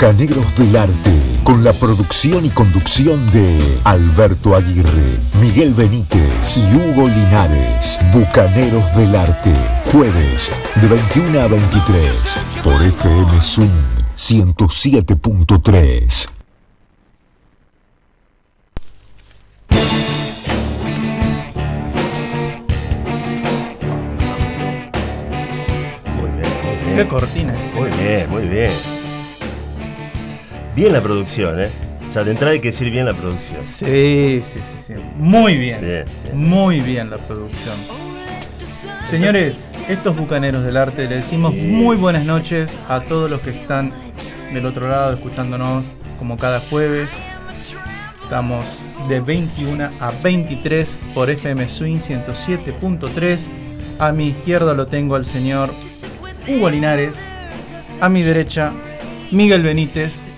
Bucaneros del Arte, con la producción y conducción de Alberto Aguirre, Miguel Benítez y Hugo Linares. Bucaneros del Arte, jueves de 21 a 23 por FM Zoom 107.3. Muy bien, muy bien. Qué cortina. Muy bien, muy bien. Bien la producción, ¿eh? O sea, de entrada hay que decir bien la producción. Sí, sí, sí, sí. Muy bien. Bien, bien. Muy bien la producción. Señores, estos bucaneros del arte, le decimos muy buenas noches a todos los que están del otro lado escuchándonos como cada jueves. Estamos de 21 a 23 por FM Swing 107.3. A mi izquierda lo tengo al señor Hugo Linares. A mi derecha, Miguel Benítez.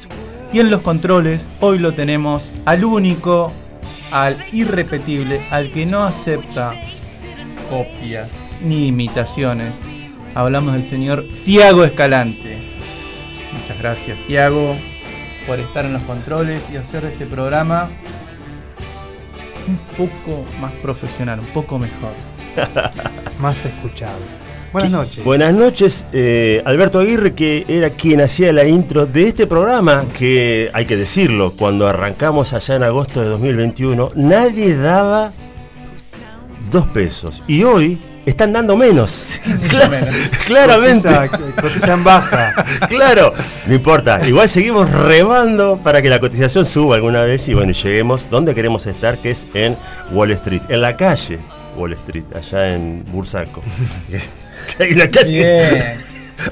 Y en los controles, hoy lo tenemos al único, al irrepetible, al que no acepta copias ni imitaciones. Hablamos del señor Tiago Escalante. Muchas gracias, Tiago, por estar en los controles y hacer este programa un poco más profesional, un poco mejor. Más escuchable. Buenas noches. Buenas noches, eh, Alberto Aguirre, que era quien hacía la intro de este programa, que hay que decirlo, cuando arrancamos allá en agosto de 2021, nadie daba dos pesos. Y hoy están dando menos. Cla- menos. Claramente. Cotiza- Cotizan baja. Claro, no importa. Igual seguimos remando para que la cotización suba alguna vez y bueno, lleguemos donde queremos estar, que es en Wall Street, en la calle Wall Street, allá en Bursaco. Hay la calle. Bien.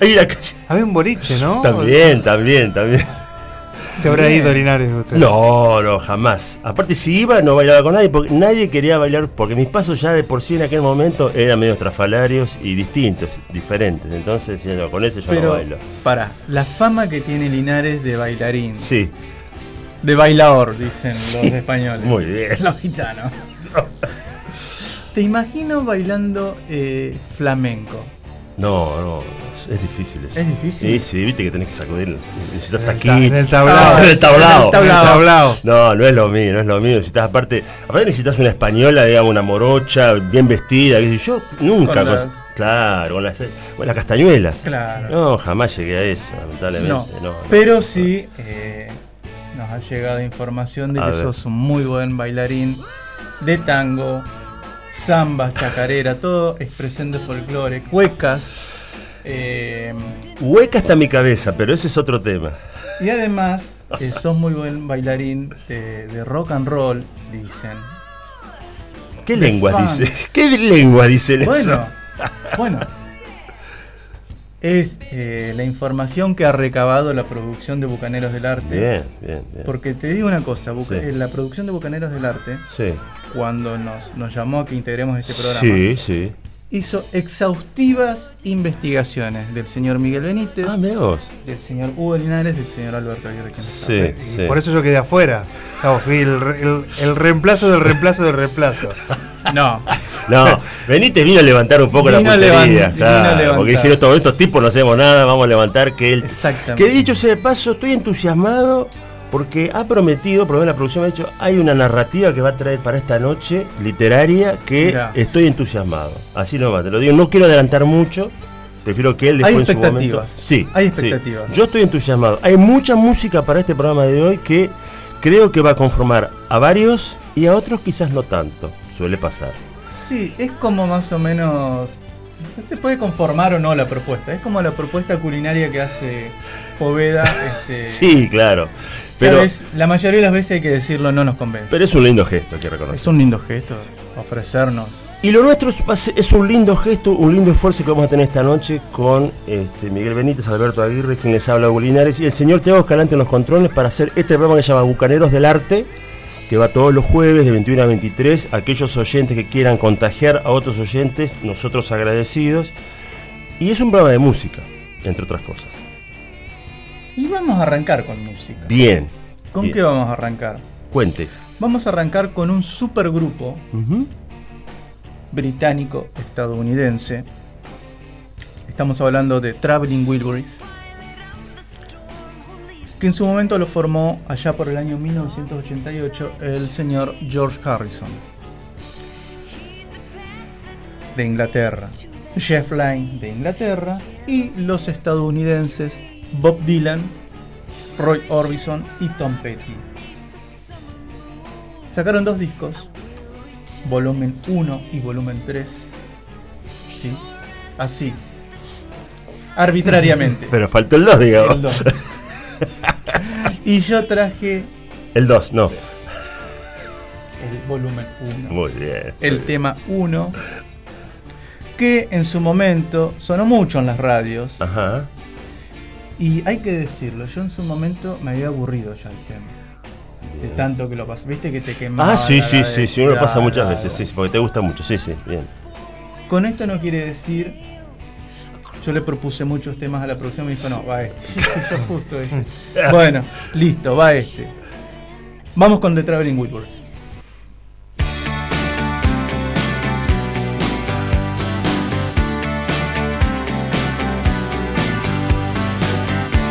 Hay la calle. Había un boliche, ¿no? También, también, también. Se habrá ido Linares usted. No, no, jamás. Aparte, si iba, no bailaba con nadie, porque nadie quería bailar, porque mis pasos ya de por sí en aquel momento eran medio estrafalarios y distintos, diferentes. Entonces, no, con ese yo no bailo. para, la fama que tiene Linares de bailarín, Sí, de bailador, dicen Sí. los españoles. muy bien. Los gitanos. Te imagino bailando eh, flamenco. No, no, es, difícil eso. ¿Es difícil? Sí, sí, viste que tenés que sacudir. Necesitas En el ta- taquito. en el tablao. Ah, en el tablao. No, no es lo mío, no es lo mío. Necesitas aparte, aparte necesitas una española, digamos, una morocha, bien vestida, yo, nunca. Con con- las- Claro, con las, con las castañuelas. Claro. No, jamás llegué a eso, lamentablemente. No, no, no. pero sí eh, nos ha llegado información de A que ver. sos un muy buen bailarín de tango, samba, chacarera, todo, expresión de folclore, cuecas. eh, Hueca está mi cabeza, pero ese es otro tema. y además eh, sos muy buen bailarín de, de rock and roll, dicen. ¿Qué De lengua funk. dice? ¿Qué lengua dicen eso? Bueno, bueno. Es eh, la información que ha recabado la producción de Bucaneros del Arte. Bien, bien, bien. Porque te digo una cosa, Buca- Sí. eh, la producción de Bucaneros del Arte, Sí. cuando nos, nos llamó a que integremos este programa, Sí, sí. hizo exhaustivas investigaciones del señor Miguel Benítez, Ah, del señor Hugo Linares, del señor Alberto Aguirre. Sí, sí. Por eso yo quedé afuera. Claro, fui el- el reemplazo del reemplazo del reemplazo. No, No, Benítez vino a levantar un poco Vino la puntería. claro, porque dijeron todos estos tipos no hacemos nada, vamos a levantar que él. Exactamente. Que dicho sea de paso, estoy entusiasmado porque ha prometido, por lo menos la producción me ha dicho, hay una narrativa que va a traer para esta noche literaria que Mirá. estoy entusiasmado. Así nomás, te lo digo, no quiero adelantar mucho. Prefiero que él Hay después en su momento. expectativas. Sí, Hay sí. expectativas. Yo estoy entusiasmado. Hay mucha música para este programa de hoy que creo que va a conformar a varios y a otros quizás no tanto. Suele pasar. Sí, es como más o menos... Se puede conformar o no la propuesta. Es como la propuesta culinaria que hace Poveda. Este, Sí, claro. Pero, vez, la mayoría de las veces hay que decirlo, no nos convence. pero es un lindo gesto, hay que reconocer. es un lindo gesto ofrecernos. Y lo nuestro es, un lindo gesto, un lindo esfuerzo que vamos a tener esta noche con este, Miguel Benítez, Alberto Aguirre, quien les habla Hugo Linares, y el señor Teo Escalante en los controles para hacer este programa que se llama Bucaneros del Arte, que va todos los jueves de 21 a 23. Aquellos oyentes que quieran contagiar a otros oyentes, nosotros agradecidos. Y es un programa de música, entre otras cosas. Y vamos a arrancar con música. Bien. ¿Con bien. qué vamos a arrancar? Cuente. Vamos a arrancar con un supergrupo Ujú. británico estadounidense. Estamos hablando de Traveling Wilburys. Que en su momento lo formó allá por el año 1988 el señor George Harrison de Inglaterra, Jeff Lynne de Inglaterra y los estadounidenses Bob Dylan, Roy Orbison y Tom Petty. Sacaron dos discos, volumen 1 y volumen 3. ¿Sí? Así. Arbitrariamente. Pero faltó el 2, digamos. El dos. y yo traje El 2, no. el volumen 1. Muy bien. El tema 1. Que en su momento sonó mucho en las radios. Ajá. Y hay que decirlo, yo en su momento me había aburrido ya el tema. De tanto que lo pasé. Viste que te quemaba. Ah, sí, sí, sí, sí, uno lo pasa muchas veces, sí, sí, porque te gusta mucho, sí, sí, bien. Con esto no quiere decir. Yo le propuse muchos temas a la producción y me dijo, no, va este. Justo este. Bueno, listo, va este. Vamos con The Traveling Wilburys.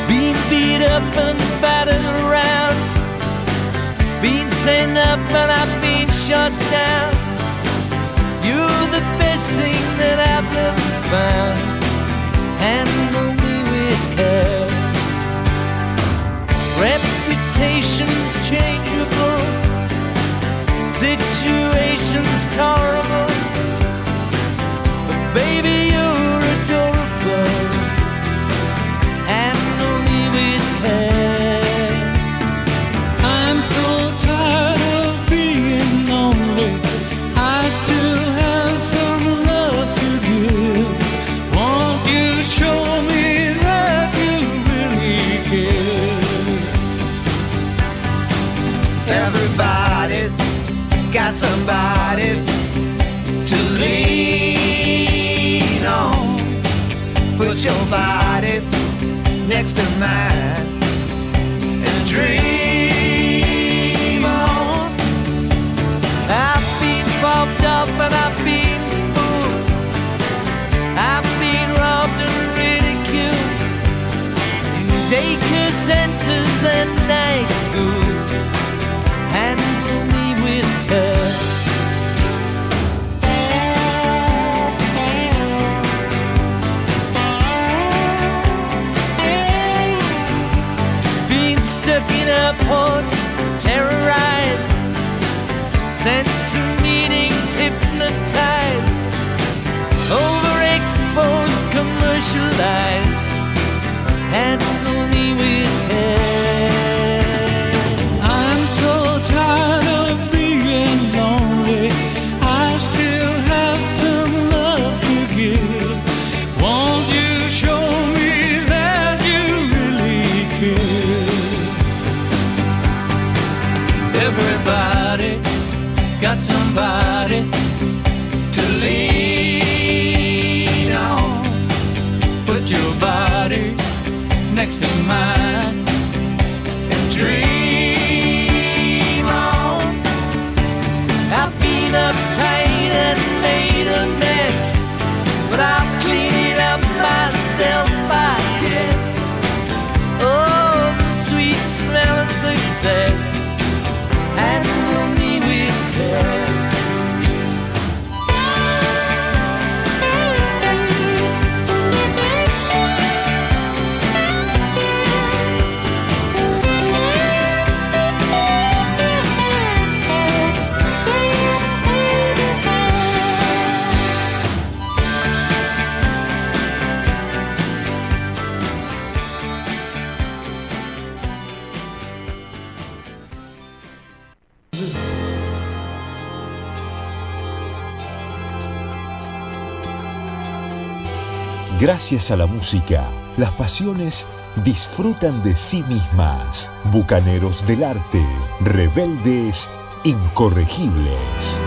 Being beat up and battered around. Being sent up and I've been shut down. You're the best thing that I've ever found. Handle me with care. Reputation's changeable. Situation's tolerable. Everybody's got somebody to lean on. Put your body next to mine hypnotized, overexposed, commercialized. Handle Gracias a la música, las pasiones disfrutan de sí mismas. Bucaneros del arte, rebeldes, incorregibles.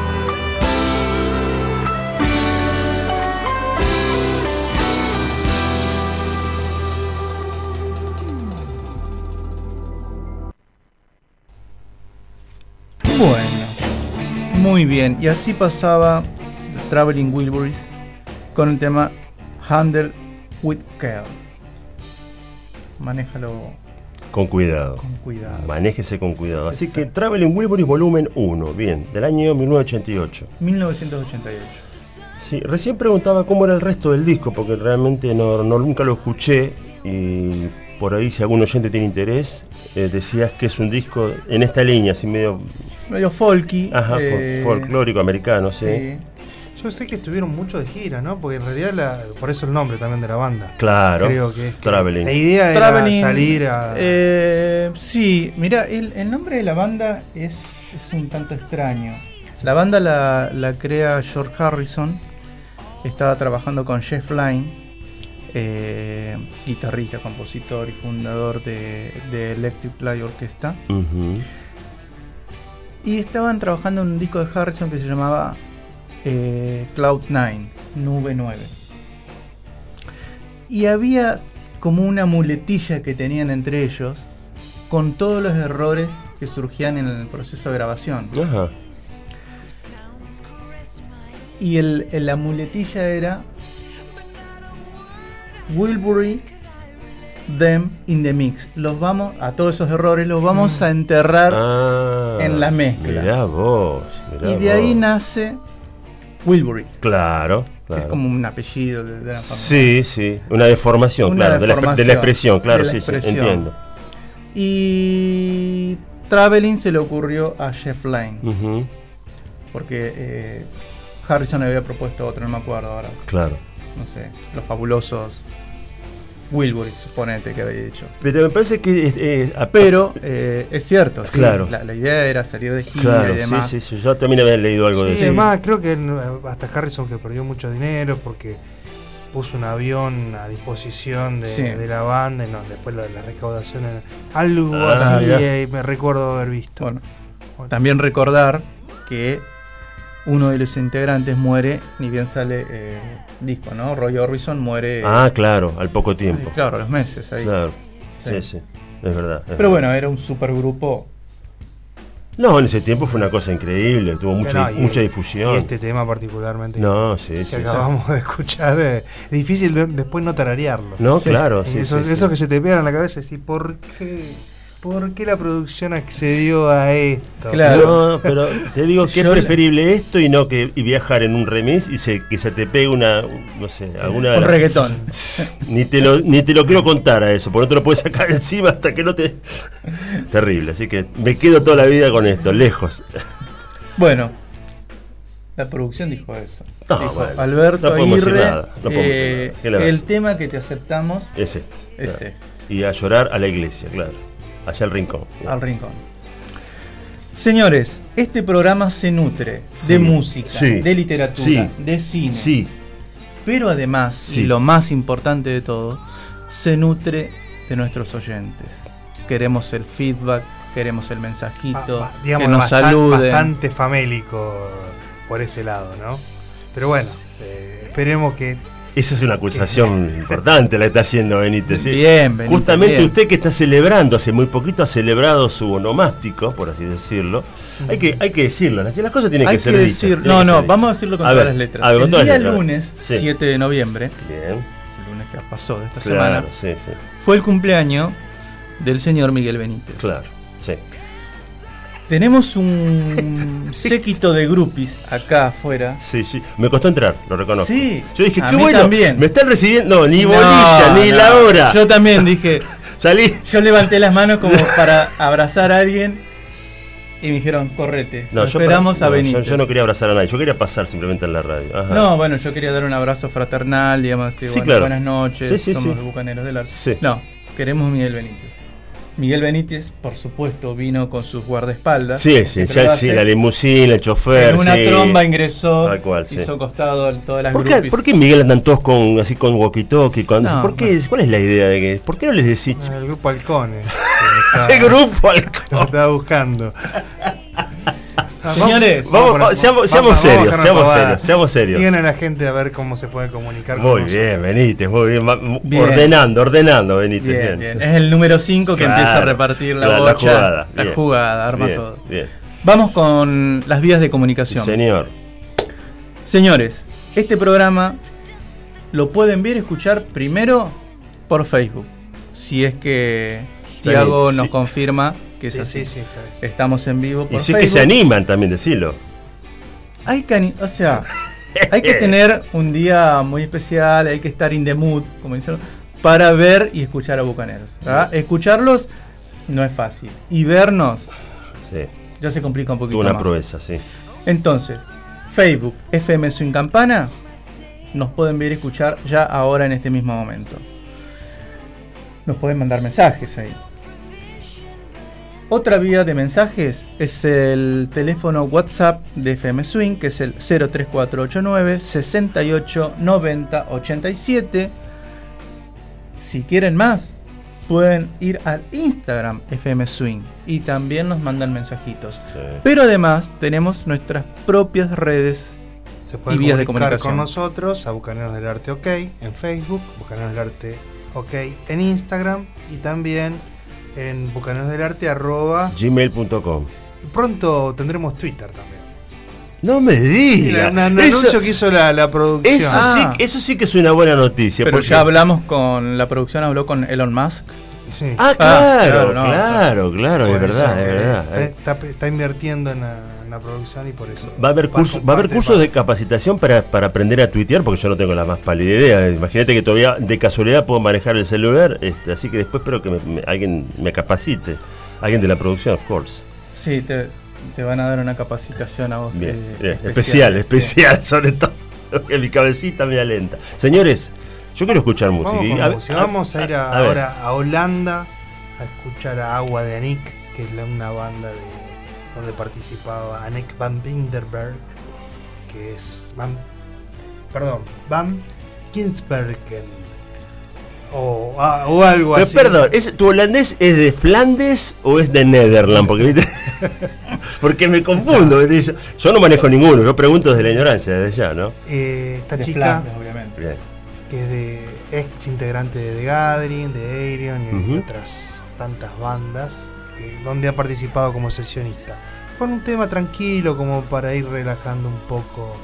Bueno, muy bien. Y así pasaba Traveling Wilburys con el tema Handle with Care. Manéjalo. Con cuidado. Con cuidado. Manéjese con cuidado. Así que Traveling Wilburys volumen 1, bien, del año 1988. 1988. Sí, recién preguntaba cómo era el resto del disco, porque realmente no, no- nunca lo escuché y por ahí si algún oyente tiene interés, eh, decías que es un disco en esta línea, así medio Medio folky. ajá, eh, folclórico americano, sí. sí. Yo sé que estuvieron mucho de gira, ¿no? Porque en realidad, la- por eso el nombre también de la banda. Claro, Creo que es que Traveling. La idea Traveling, era salir a. eh, sí, mira, el, el nombre de la banda es, es un tanto extraño. La banda la, la crea George Harrison. Estaba trabajando con Jeff Lynne, eh, guitarrista, compositor y fundador de, de Electric Light Orchestra. Y estaban trabajando en un disco de Harrison que se llamaba eh, Cloud 9, Nube 9. Y había como una muletilla que tenían entre ellos con todos los errores que surgían en el proceso de grabación. Ajá. Y el, la muletilla era Wilbury them in the mix. Los vamos, a todos esos errores, los vamos a enterrar Ah, en la mezcla. Mirá vos. mirá y de ahí nace Wilbury. Claro, claro. Es como un apellido de, de la familia. Sí, sí, una deformación, Una claro, de la- De, la, deformación, expresión, claro, la sí, expresión. sí, entiendo. Y Traveling se le ocurrió a Jeff Ujú, porque eh, Harrison había propuesto otro, no me acuerdo ahora, Claro. no sé, los fabulosos Wilbury, suponete que había dicho. Pero me parece que. eh, a- Pero eh, es cierto, sí, Claro. la, la idea era salir de gira Claro, y demás. sí, sí, sí, yo también había leído algo de Y eso. además, creo que hasta Harrison que perdió mucho dinero porque puso un avión a disposición de, Sí. de la banda y no, después la, la recaudación era algo Ah, así, ya. eh, me recuerdo haber visto. Bueno, también recordar que uno de los integrantes muere, ni bien sale eh, disco, ¿no? Roy Orbison muere. Ah, claro, al poco tiempo. claro, a los meses ahí. Claro. Sí, Sí. sí. Es verdad. es Pero verdad. bueno, era un supergrupo. No, en ese tiempo fue una cosa increíble, tuvo mucha, No, y- mucha difusión. Y este tema particularmente No, sí, que sí. sí. acabamos de escuchar, eh, es difícil de- después no tararearlo. No, Sí. claro, sí. eso, sí, sí. eso que se te pegan en la cabeza y ¿por qué? ¿Por qué la producción accedió a esto? Claro. No, pero te digo que es preferible esto y no que y viajar en un remis y se, que se te pegue una, no sé, alguna... Un reggaetón. Ni te, lo, ni te lo quiero contar a eso, porque no te lo puedes sacar encima hasta que no te... Terrible, así que me quedo toda la vida con esto, lejos. Bueno, la producción dijo eso. No, dijo, bueno, Alberto no podemos decir Aguirre, nada, no podemos decir eh, nada. ¿Qué le vas a el tema que te aceptamos Es este. es claro. este, Y a llorar a la iglesia, claro. Allá al rincón. al rincón. Señores, este programa se nutre Sí, de música, sí, de literatura, sí, de cine. Sí, Pero además, Sí. y lo más importante de todo, se nutre de nuestros oyentes. Queremos el feedback, queremos el mensajito, Ba- ba- digamos, que nos bastan- saluden. bastante famélico por ese lado, ¿no? Pero bueno, eh, esperemos que esa es una acusación importante la está haciendo Benítez. ¿sí? Bien, Benítez, Justamente bien. usted que está celebrando, hace muy poquito ha celebrado su onomástico, por así decirlo. Hay que, hay que decirlo, las, las cosas tienen Hay que que ser dichas, decir, tienen no, que no, vamos a dichas. decirlo con A todas ver, las letras. a ver, con el día letras. lunes, Sí. 7 de noviembre, Bien, el lunes que pasó de esta claro, semana, sí, fue el cumpleaños del señor Miguel Benítez. claro, sí. Tenemos un séquito de grupis acá afuera. Sí, sí. Me costó entrar, lo reconozco. Sí, Yo dije, a qué mí bueno. también. Me están recibiendo. No, ni No, bolilla, ni no. la hora. Yo también dije, Salí. yo levanté las manos como para abrazar a alguien y me dijeron, correte. No, yo esperamos para- a no, yo, no quería abrazar a nadie, yo quería pasar simplemente en la radio. Ajá. No, bueno, yo quería dar un abrazo fraternal, digamos, decir, Sí, bueno, claro. buenas noches, Sí, sí, somos sí. los bucaneros del arte. Sí. No, queremos Miguel Benítez. Miguel Benítez, por supuesto, vino con sus guardaespaldas. Sí, sí, ya, lo sí, la limusina, el chofer. En una sí. tromba ingresó, Tal cual, sí. hizo costado a todas las ¿Por qué, por qué Miguel andan todos con así con walkie-talkie? Con, No, ¿por qué, ¿Cuál es la idea de que.? ¿Por qué no les decís? El grupo Halcones El grupo me alcohol. estaba buscando. Ah, Señores, Vamos, seamos, vamos- seamos vamos a serios, seamos serios, seamos serios. Digan a la gente a ver cómo se puede comunicar con Muy nosotros. bien, Benítez, muy bien. Bien. Ordenando, ordenando, Benítez. Bien, Bien, bien. Es el número 5 que Claro. empieza a repartir la, La- la bocha. jugada, La bien. jugada, arma Bien, todo. bien. Vamos con las vías de comunicación. Señor. Señores, este programa lo pueden ver y escuchar primero por Facebook. Si es que Tiago nos sí. confirma que es Sí, así. sí, sí, está- Estamos en vivo por Y sí que se animan también, decirlo. Hay que, o sea, hay que tener un día muy especial, hay que estar in the mood, como dicen, para ver y escuchar a Bucaneros. ¿verdad? Escucharlos no es fácil. Y vernos Sí, ya se complica un poquito una más. proeza, sí. Entonces, Facebook, FM Swing Campana, nos pueden ver y escuchar ya ahora en este mismo momento. Nos pueden mandar mensajes ahí. Otra vía de mensajes es el teléfono WhatsApp de FM Swing, que es el 03489 68 90 87. Si quieren más, pueden ir al Instagram FM Swing y también nos mandan mensajitos. sí. Pero además tenemos nuestras propias redes. Se pueden Y vías de comunicación. con nosotros a Bucaneros del Arte OK en Facebook, Bucaneros del Arte OK en Instagram y también en Bucaneros del Arte arroba. Gmail.com. y Pronto tendremos Twitter también. No me digas. Un un Eso- anuncio que hizo la, la producción. Eso, Ah. sí, eso sí que es una buena noticia. Pero porque- ya hablamos con la producción, habló con Elon Musk. Sí. Ah, Ah, claro, claro, no, claro, claro, es verdad, eso, es eh, verdad. Está, está- está invirtiendo en la, en la producción y por eso. Va a haber, curso- va a haber cursos de capacitación para, para aprender a tuitear, porque yo no tengo la más pálida idea. Imagínate que todavía de casualidad puedo manejar el celular, este, así que después espero que me- me- alguien me capacite. Alguien de la producción, of course. Sí, te, te van a dar una capacitación a vos. Bien, eh, bien, especial, especial, sobre todo. Que mi cabecita me alenta. Señores, yo quiero escuchar música. Vamos, a- música. Vamos a ir a- a ver. ahora a Holanda a escuchar a Agua de Anik, que es la- una banda de, donde participaba Anik van Binderberg, que es Van, perdón, Van Kinsbergen o, ah, o algo Pero así. perdón, ¿es, ¿tu holandés es de Flandes o es de Netherlands? Porque, ¿viste? Porque me confundo. ¿viste? Yo, yo no manejo ninguno, yo pregunto desde la ignorancia, desde ya, ¿no? Eh, esta De chica Flandes, obviamente. Bien. que es de ex integrante de The Gathering, de Aerion y otras tantas bandas donde ha participado como sesionista. Con un tema tranquilo como para ir relajando un poco.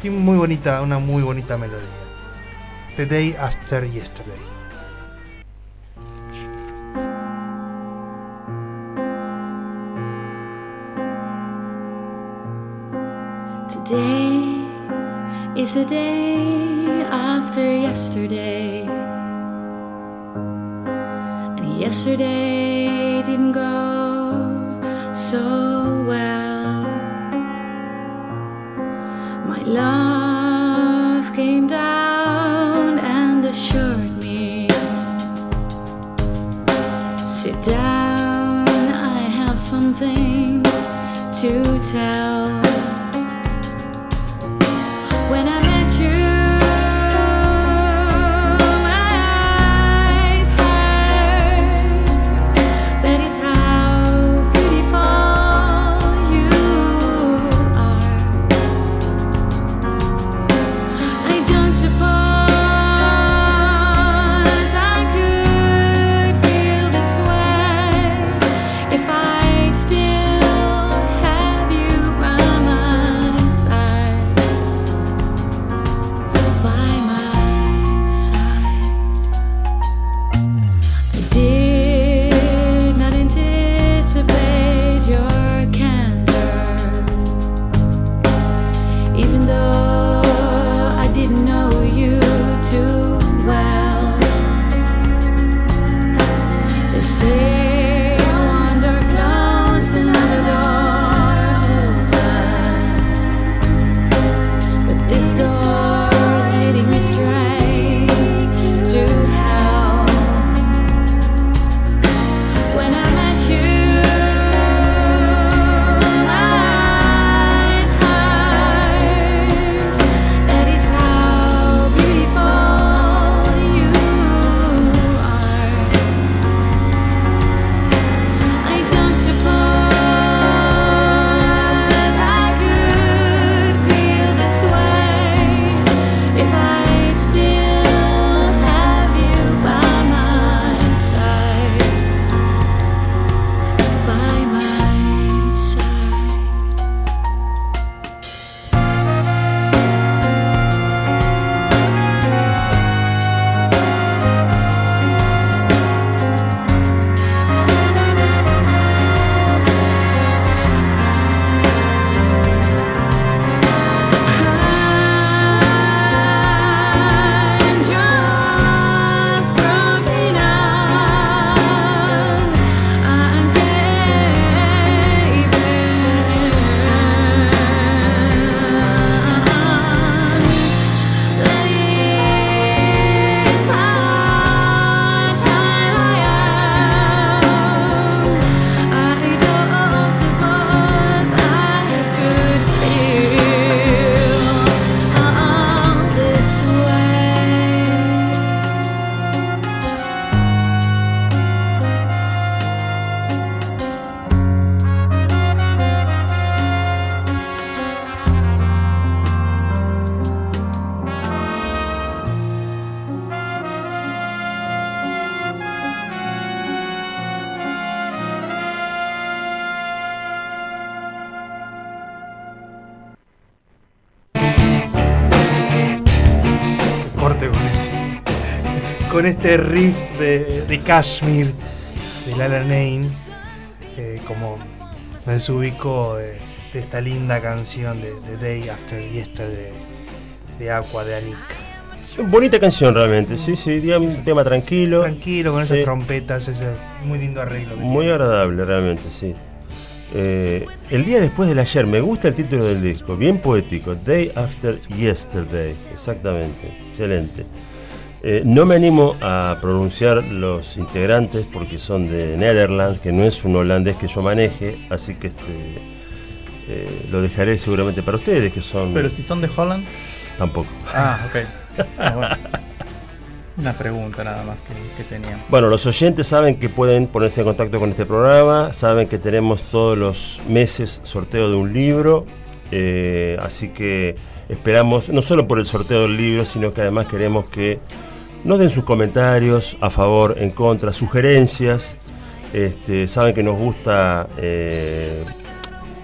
Tiene muy bonita, una muy bonita melodía. The Day After Yesterday. Today is a day after yesterday. And yesterday so well. My love came down and assured me Sit down, I have something to tell. Con este riff de, de Kashmir de Lala Nain, eh, como me desubico de, de esta linda canción de, de Day After Yesterday de Aqua de Anik. Bonita canción realmente, sí, sí, un tema tranquilo. Tranquilo, con esas Sí. trompetas, ese muy lindo arreglo. Muy tiene. agradable realmente, sí. Eh, el día después del ayer, me gusta el título del disco, bien poético, Day After Yesterday, exactamente, excelente. Eh, no me animo a pronunciar los integrantes porque son de Netherlands, que no es un holandés que yo maneje, así que este, eh, lo dejaré seguramente para ustedes, que son... Pero si son de Holland. Tampoco. Ah, ok. Ah, bueno. Una pregunta nada más que, que tenía. Bueno, los oyentes saben que pueden ponerse en contacto con este programa, saben que tenemos todos los meses sorteo de un libro, eh, así que esperamos, no solo por el sorteo del libro, sino que además queremos que nos den sus comentarios a favor, en contra, sugerencias. Este, saben que nos gusta eh,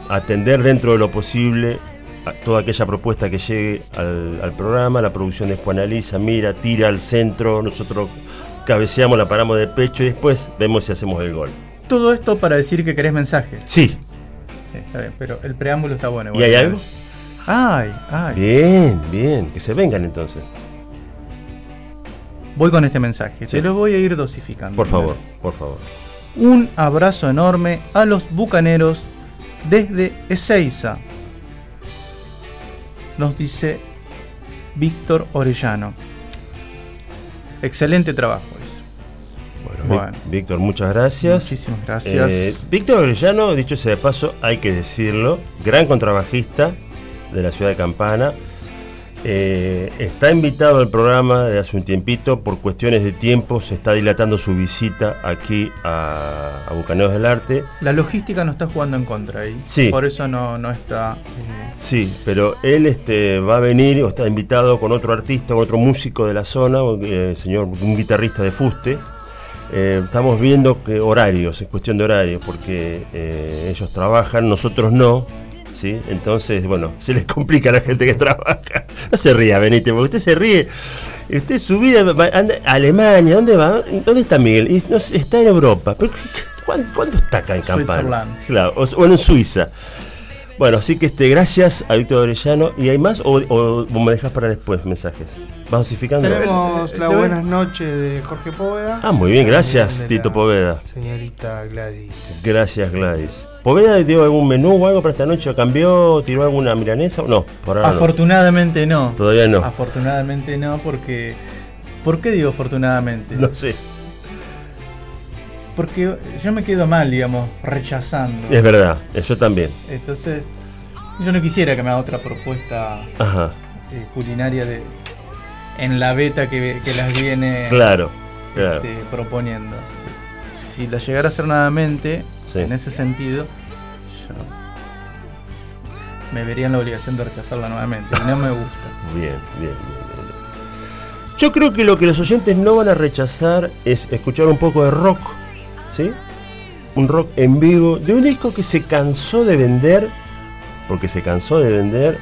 atender dentro de lo posible a toda aquella propuesta que llegue al, al programa, la producción después analiza, mira, tira al centro, nosotros cabeceamos, la paramos de pecho y después vemos si hacemos el gol. Todo esto para decir que querés mensajes. Sí, Sí, está bien, pero el preámbulo está bueno. ¿Y hay algo? Ay, ay. bien, bien, que se vengan entonces, Voy con este mensaje. Sí. Te lo voy a ir dosificando. por favor, por favor. Un abrazo enorme a los bucaneros desde Ezeiza. Nos dice Víctor Orellano. Excelente trabajo. dice. Bueno, Bueno. Víctor, muchas gracias. Muchísimas gracias. Eh, Víctor Orellano, dicho sea de paso, hay que decirlo, gran contrabajista de la ciudad de Campana. Eh, está invitado al programa de hace un tiempito, por cuestiones de tiempo se está dilatando su visita aquí a, a Bucaneros del Arte. La logística no está jugando en contra ahí. Sí. Por eso no, no está. eh, Sí, pero él este, va a venir o está invitado con otro artista, con otro músico de la zona, eh, señor, un guitarrista de fuste. Estamos viendo que horarios, es cuestión de horarios, porque ellos trabajan, nosotros no. ¿Sí? Entonces, bueno, se les complica a la gente que trabaja. No se ría, Benítez, porque usted se ríe. Usted su vida va- anda a Alemania, ¿dónde va? ¿Dónde está Miguel? Y no sé, está en Europa. ¿Pero cuándo, cuándo está acá en Campana? Claro, o, o en Suiza. Bueno, así que este, gracias a Víctor Orellano. ¿Y hay más o, o vos me dejas para después mensajes? ¿Vas dosificando? Tenemos Eh, la voy- buenas noches de Jorge Poveda. Ah, muy bien, gracias, Tito Poveda. Señorita Gladys. Gracias, Gladys. ¿Poveda dio algún menú o algo para esta noche? ¿Cambió? ¿Tiró alguna milanesa? No, por ahora no. Afortunadamente no. Todavía no. Afortunadamente no, porque. ¿Por qué digo afortunadamente? No sé. Porque yo me quedo mal, digamos, rechazando. Es verdad, eh, yo también. Entonces, yo no quisiera que me haga otra propuesta Ajá, eh, culinaria de en la beta que, que las viene claro, claro. este, proponiendo. Si la llegara a hacer nuevamente, Sí. en ese sentido, yo me vería en la obligación de rechazarla nuevamente. Y no me gusta. Bien, bien, bien, bien, bien. Yo creo que lo que los oyentes no van a rechazar es escuchar un poco de rock, ¿sí? Un rock en vivo, de un disco que se cansó de vender, porque se cansó de vender,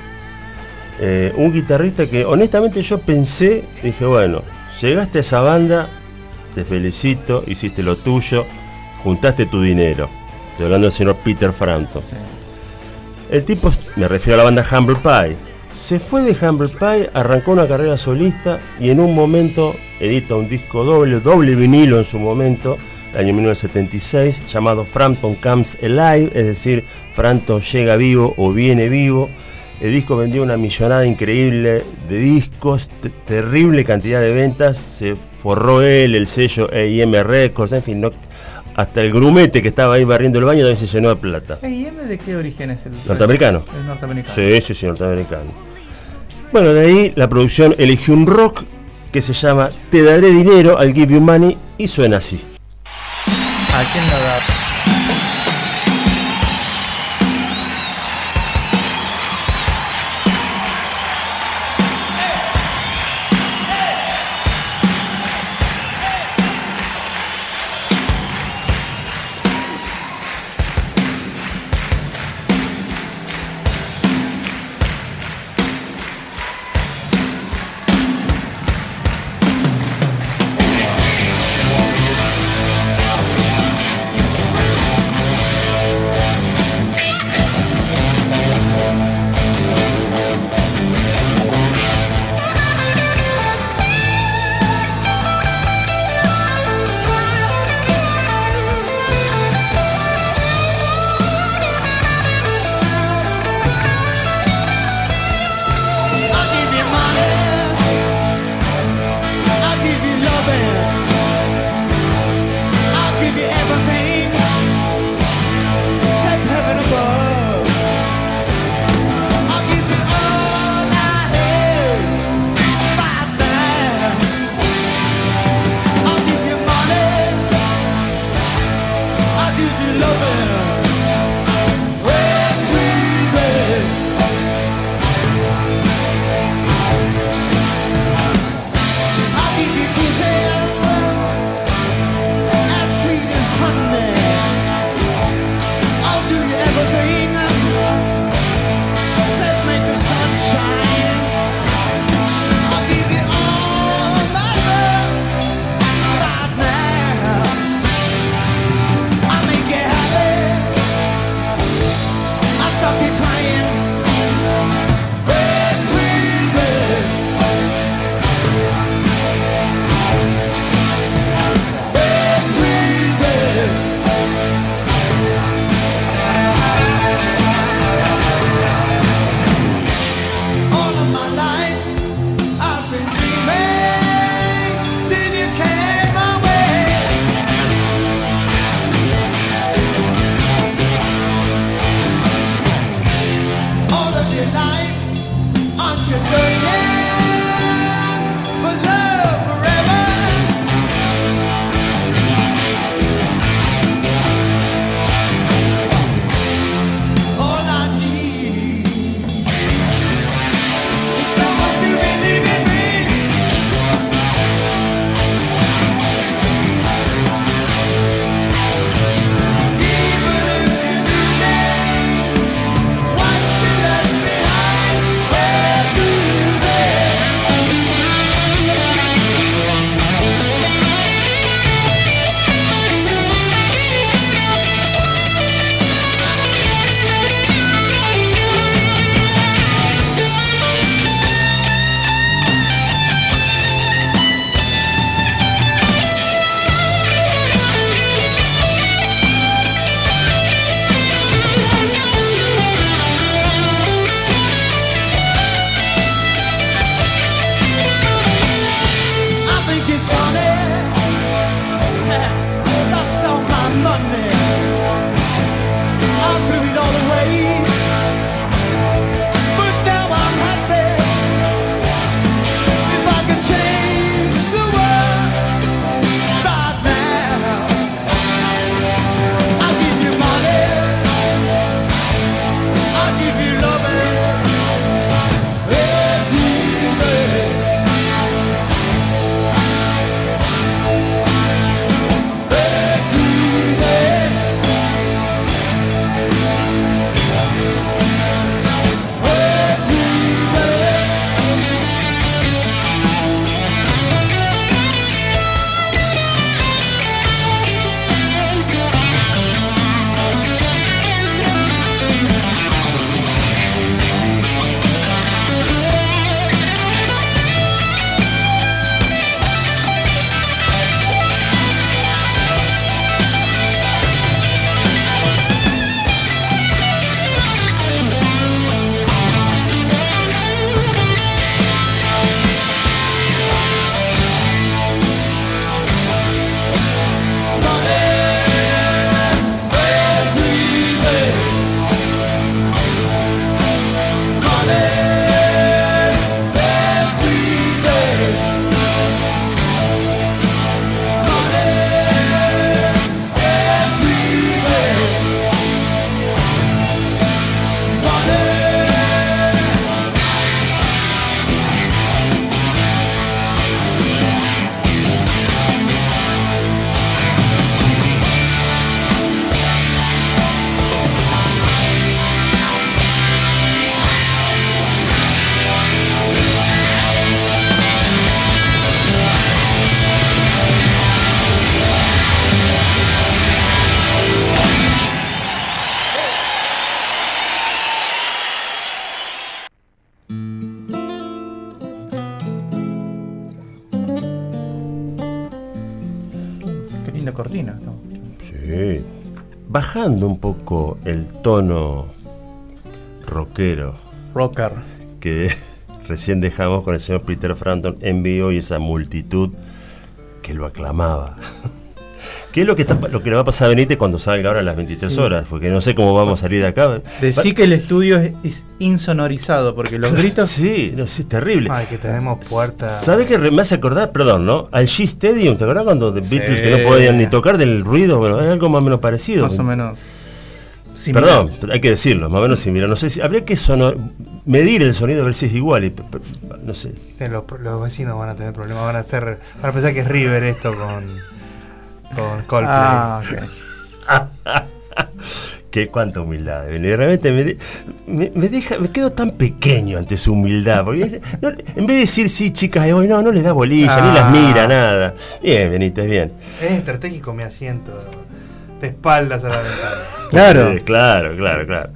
eh, un guitarrista que honestamente yo pensé, dije, bueno, llegaste a esa banda, te felicito, hiciste lo tuyo, juntaste tu dinero. Estoy hablando del señor Peter Frampton. Sí. El tipo, me refiero a la banda Humble Pie, se fue de Humble Pie, arrancó una carrera solista y en un momento edita un disco doble, doble vinilo en su momento, el año 1976, llamado Frampton Comes Alive, es decir, Frampton llega vivo o viene vivo. El disco vendió una millonada increíble de discos, te- terrible cantidad de ventas, se forró él, el sello AIM Records, en fin, no- hasta el grumete que estaba ahí barriendo el baño también se llenó de plata. ¿EIM de qué origen es el Norteamericano. Es norteamericano. Sí, sí, sí, norteamericano. Bueno, de ahí la producción eligió un rock que se llama Te daré dinero, I'll give you money, y suena así. ¿A quién la da? un poco el tono rockero. Rocker. Que recién dejamos con el señor Peter Frampton en vivo y esa multitud que lo aclamaba. ¿Qué es lo que, está, lo que le va a pasar a Benítez cuando salga ahora a las 23 Sí. horas? Porque no sé cómo vamos a salir de acá. Decí que el estudio es, es insonorizado, porque los gritos. Sí, no, sí, es terrible. Ay, que tenemos puertas. ¿Sabes qué me hace acordar? Perdón, ¿no? Al G Stadium, ¿te acordás cuando Sí. Beatles que no podían ni tocar del ruido? Bueno, es algo más o menos parecido. Más o menos. similar. Perdón, hay que decirlo, más o menos similar. No sé si habría que sonor, medir el sonido a ver si es igual. y no sé. Eh, Los, los vecinos van a tener problemas, van a hacer, van a pensar que es River esto con, con Coldplay. Ah, ok. Qué cuánta humildad. Realmente me, de- me, me deja, me quedo tan pequeño ante su humildad. Porque no- en vez de decir sí, chicas, hoy no, no les da bolilla, ni las Ah. mira, nada. Bien, Benítez, bien. Es estratégico mi asiento de espaldas a la ventana. Claro. Claro, claro, claro.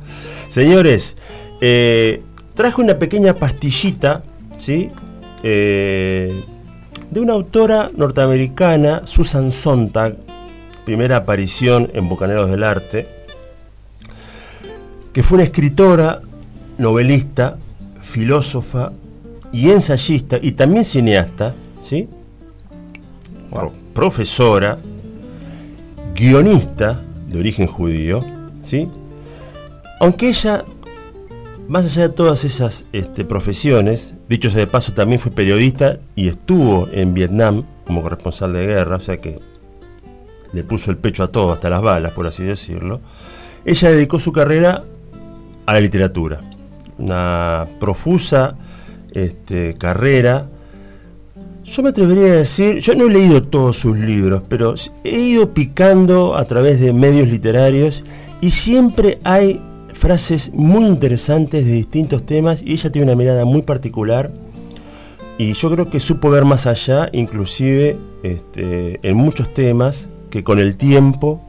Señores, eh, traje una pequeña pastillita, ¿sí? Eh, de una autora norteamericana, Susan Sontag, primera aparición en Bucaneros del Arte, que fue una escritora, novelista, filósofa y ensayista, y también cineasta, ¿sí? Pro- profesora, guionista de origen judío, ¿sí? Aunque ella, más allá de todas esas este, profesiones, dicho sea de paso, también fue periodista y estuvo en Vietnam como corresponsal de guerra, o sea que le puso el pecho a todo, hasta las balas, por así decirlo. Ella dedicó su carrera a la literatura, una profusa este, carrera. Yo me atrevería a decir, yo no he leído todos sus libros, pero he ido picando a través de medios literarios y siempre hay frases muy interesantes de distintos temas y ella tiene una mirada muy particular y yo creo que supo ver más allá, inclusive este, en muchos temas que con el tiempo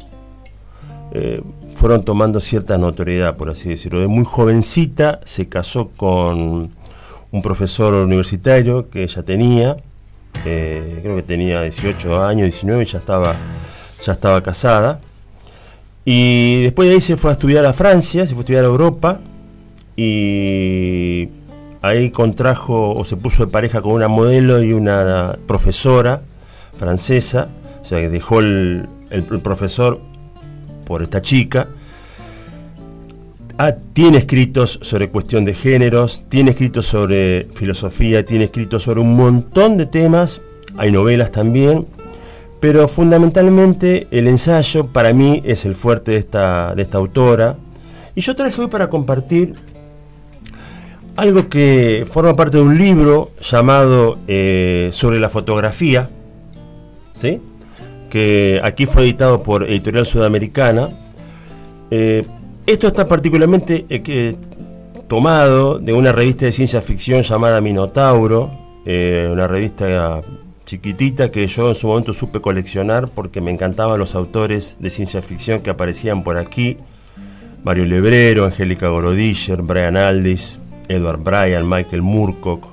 eh, fueron tomando cierta notoriedad, por así decirlo. De muy jovencita se casó con un profesor universitario que ella tenía, eh, creo que tenía 18 años, 19, y ya estaba, ya estaba casada. Y después de ahí se fue a estudiar a Francia, se fue a estudiar a Europa y ahí contrajo o se puso de pareja con una modelo y una profesora francesa, o sea que dejó el, el- profesor por esta chica. Ah, tiene escritos sobre cuestión de géneros, tiene escritos sobre filosofía, tiene escritos sobre un montón de temas, hay novelas también, pero fundamentalmente el ensayo para mí es el fuerte de esta, de esta autora. Y yo traje hoy para compartir algo que forma parte de un libro llamado eh, Sobre la fotografía, ¿sí? que aquí fue editado por Editorial Sudamericana. Eh, esto está particularmente eh, tomado de una revista de ciencia ficción llamada Minotauro, una revista chiquitita que yo en su momento supe coleccionar porque me encantaban los autores de ciencia ficción que aparecían por aquí. Mario Lebrero, Angélica Gorodischer, Brian Aldis, Edward Bryan, Michael Moorcock.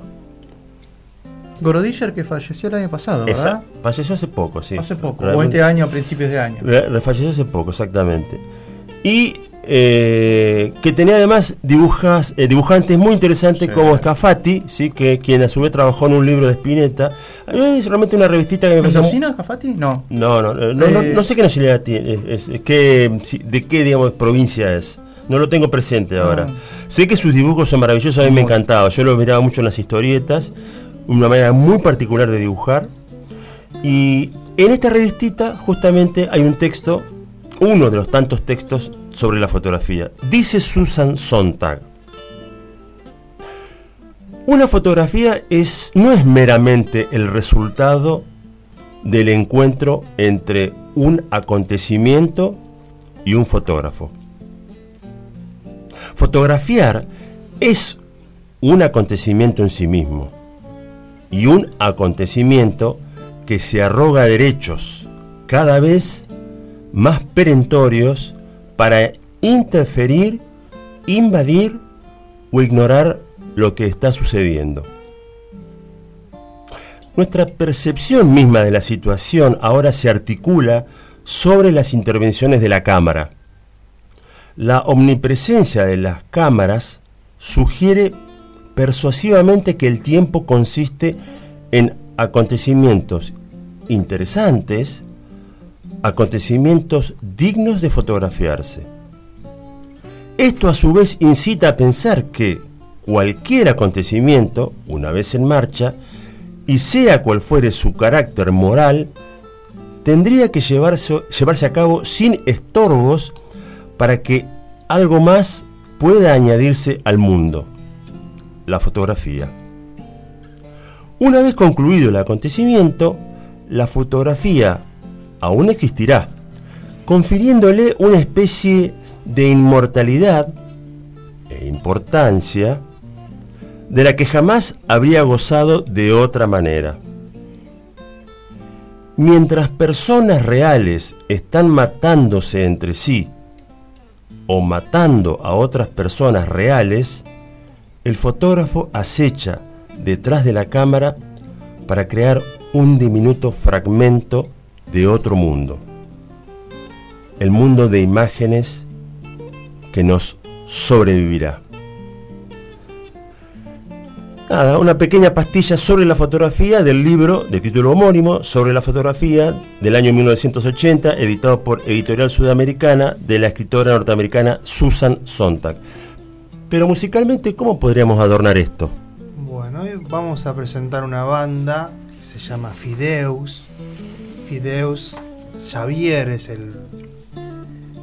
Gorodischer que falleció el año pasado, Esa, ¿verdad? falleció hace poco, sí. Hace poco. O este año, a principios de año. Falleció hace poco, exactamente. Y eh, que tenía además dibujas, eh, dibujantes muy interesantes Sí. como Scafati, ¿sí? que quien a su vez trabajó en un libro de Spinetta. A mí es realmente una revistita que me pareció... mu- ¿Mendocino, Cafati? No. No, no, no, no, no, Eh. no sé qué nacionalidad tiene, es, es- es que, si- de qué, digamos, provincia es. No lo tengo presente ahora. Ah. Sé que sus dibujos son maravillosos, a mí me encantaba. Yo los miraba mucho en las historietas, una manera muy particular de dibujar. Y en esta revistita justamente hay un texto, uno de los tantos textos sobre la fotografía. Dice Susan Sontag. Una fotografía es, no es meramente el resultado del encuentro entre un acontecimiento y un fotógrafo. Fotografiar es un acontecimiento en sí mismo y un acontecimiento que se arroga derechos cada vez más perentorios para interferir, invadir o ignorar lo que está sucediendo. Nuestra percepción misma de la situación ahora se articula sobre las intervenciones de la cámara. La omnipresencia de las cámaras sugiere persuasivamente que el tiempo consiste en acontecimientos interesantes acontecimientos dignos de fotografiarse. Esto a su vez incita a pensar que cualquier acontecimiento, una vez en marcha, y sea cual fuere su carácter moral, tendría que llevarse, llevarse a cabo sin estorbos para que algo más pueda añadirse al mundo, la fotografía. Una vez concluido el acontecimiento, la fotografía aún existirá, confiriéndole una especie de inmortalidad e importancia de la que jamás habría gozado de otra manera. Mientras personas reales están matándose entre sí o matando a otras personas reales, el fotógrafo acecha detrás de la cámara para crear un diminuto fragmento de otro mundo. El mundo de imágenes que nos sobrevivirá. Nada, una pequeña pastilla sobre la fotografía del libro de título homónimo sobre la fotografía del año 1980, editado por Editorial Sudamericana de la escritora norteamericana Susan Sontag. Pero musicalmente, ¿cómo podríamos adornar esto? Bueno, hoy vamos a presentar una banda que se llama Fideus. Fideus Xavier es el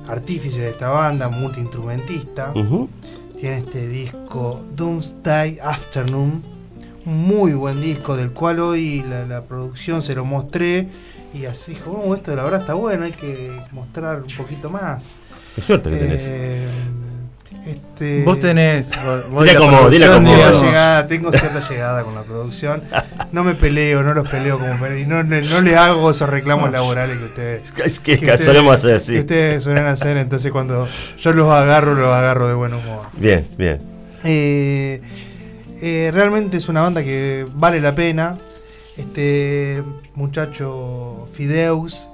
artífice de esta banda, multiinstrumentista. Ujú. Tiene este disco Doomsday Afternoon, un muy buen disco del cual hoy la, la producción se lo mostré y así dijo, "Oh, esto la verdad está bueno, hay que mostrar un poquito más. Qué suerte que tenés. Eh, este, Vos tenés. vos- Dile como- dile como- tengo, llegada, tengo cierta llegada con la producción. No me peleo, no los peleo como me- y no, no, no le hago esos reclamos laborales que ustedes Es que, que ustedes- solemos hacer, que sí. ustedes suelen hacer, entonces cuando yo los agarro, los agarro de buen humor. Bien, bien. Eh, eh, realmente es una banda que vale la pena. Este muchacho Fideus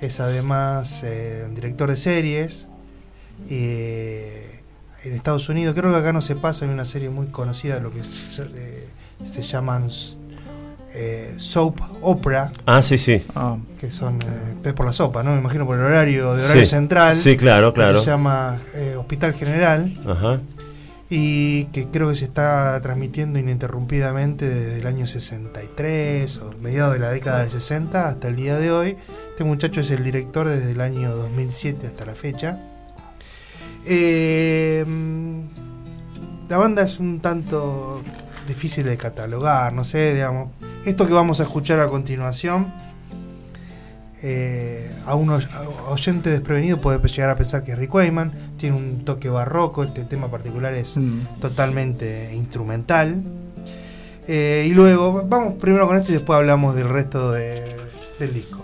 es además eh, director de series. eh, en Estados Unidos, creo que acá no se pasa, hay una serie muy conocida, lo que es, eh, se llaman eh, soap opera, Ah, sí, sí. ah, que son eh, es por la sopa, ¿no? Me imagino por el horario de horario Sí. central. Sí, claro, que claro. Se llama eh, Hospital General Ajá. y que creo que se está transmitiendo ininterrumpidamente desde el año 63 o mediados de la década del 60 hasta el día de hoy. Este muchacho es el director desde el año 2007 hasta la fecha. Eh, la banda es un tanto difícil de catalogar, no sé, digamos. Esto que vamos a escuchar a continuación, eh, a un oyente desprevenido puede llegar a pensar que es Rick Wayman, tiene un toque barroco, este tema particular es mm. totalmente instrumental. Eh, y luego, vamos primero con esto y después hablamos del resto de- del disco.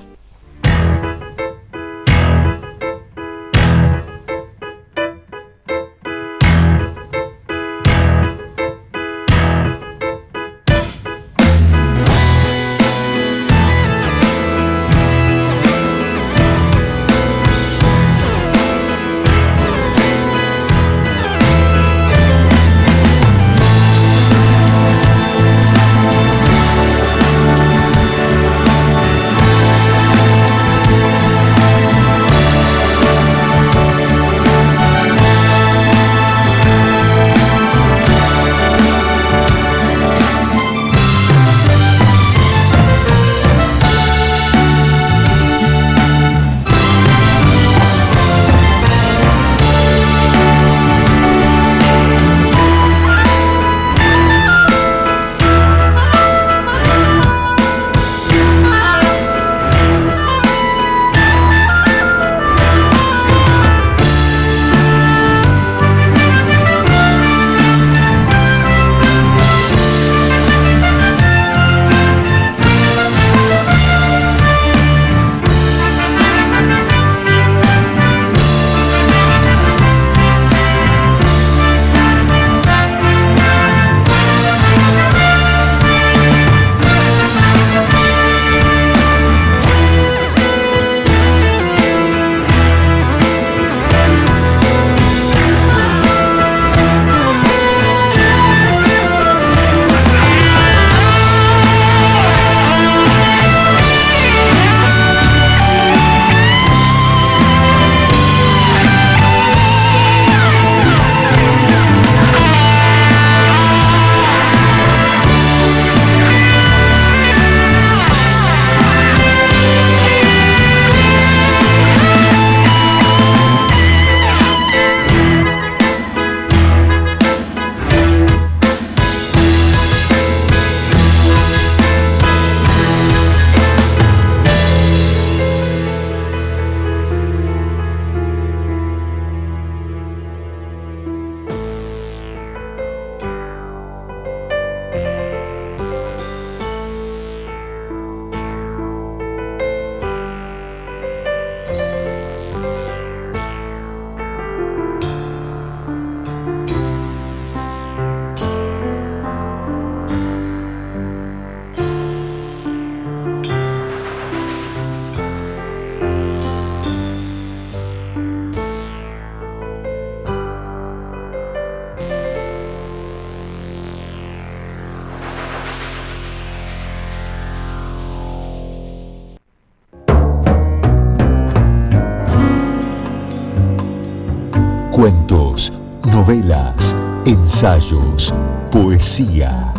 Novelas, ensayos, poesía.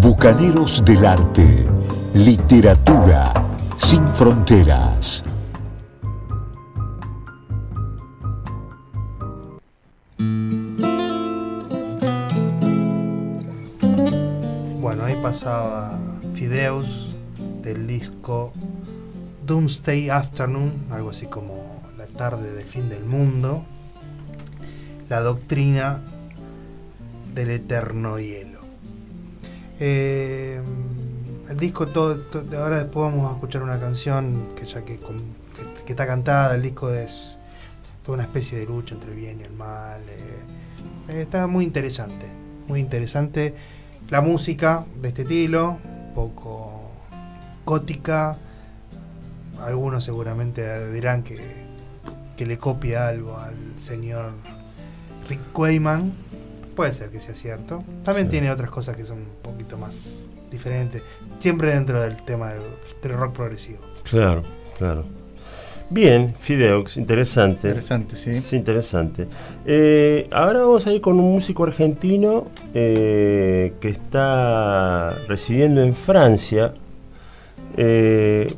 Bucaneros del arte. Literatura sin fronteras. Bueno, ahí pasaba Fideus del disco Doomsday Afternoon, algo así como la tarde del fin del mundo, la doctrina del eterno hielo. Eh, el disco, todo, to- ahora después vamos a escuchar una canción que ya que, está cantada, el disco es toda una especie de lucha entre el bien y el mal. eh, está muy interesante, muy interesante la música de este estilo, un poco gótica. Algunos seguramente dirán que, que le copia algo al señor Rick Wayman. Puede ser que sea cierto. También tiene otras cosas que son un poquito más diferentes. Siempre dentro del tema del, del rock progresivo. Claro, claro. Bien, Fideox, interesante. Interesante, sí. Es interesante. Eh, ahora vamos a ir con un músico argentino eh, que está residiendo en Francia. Eh,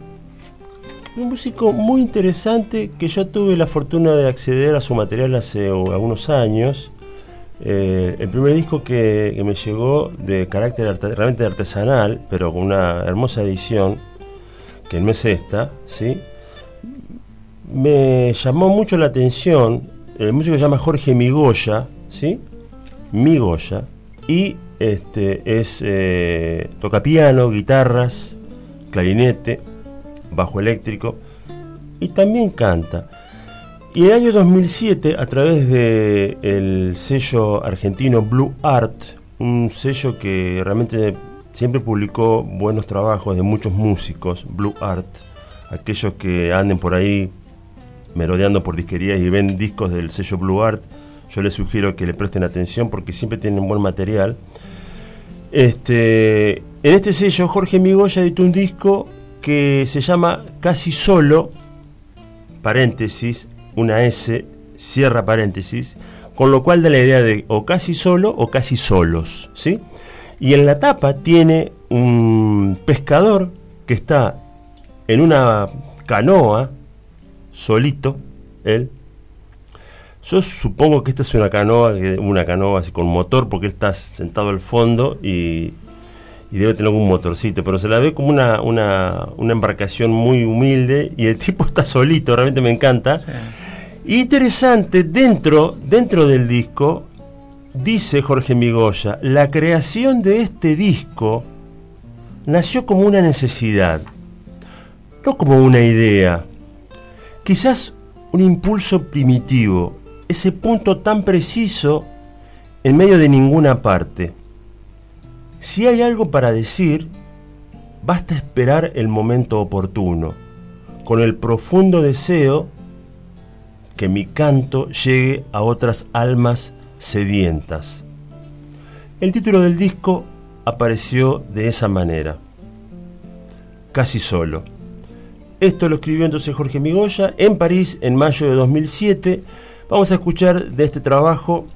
un músico muy interesante que yo tuve la fortuna de acceder a su material hace algunos años. Eh, el primer disco que, me llegó de carácter realmente artesanal, pero con una hermosa edición, que no es esta, ¿sí? me llamó mucho la atención. El músico se llama Jorge Migoya, ¿sí? Migoya. Y este es eh, toca piano, guitarras, clarinete, bajo eléctrico y también canta. Y en el año 2007, a través del el sello argentino Blue Art, un sello que realmente siempre publicó buenos trabajos de muchos músicos, Blue Art, aquellos que anden por ahí merodeando por disquerías y ven discos del sello Blue Art, yo les sugiero que le presten atención porque siempre tienen buen material. Este, en este sello Jorge Migoya editó un disco que se llama Casi Solo, paréntesis, una S, cierra paréntesis, con lo cual da la idea de o casi solo o casi solos, ¿sí? Y en la tapa tiene un pescador que está en una canoa, solito, él. Yo supongo que esta es una canoa, una canoa así con motor, porque él está sentado al fondo y, y debe tener algún motorcito, pero se la ve como una, una, una embarcación muy humilde y el tipo está solito, realmente me encanta. Y interesante, dentro, dentro del disco, dice Jorge Migoya, la creación de este disco nació como una necesidad, no como una idea. Quizás un impulso primitivo, ese punto tan preciso en medio de ninguna parte. Si hay algo para decir, basta esperar el momento oportuno, con el profundo deseo que mi canto llegue a otras almas sedientas. El título del disco apareció de esa manera, casi solo. Esto lo escribió entonces Jorge Migoya en París en mayo de 2007. Vamos a escuchar de este trabajo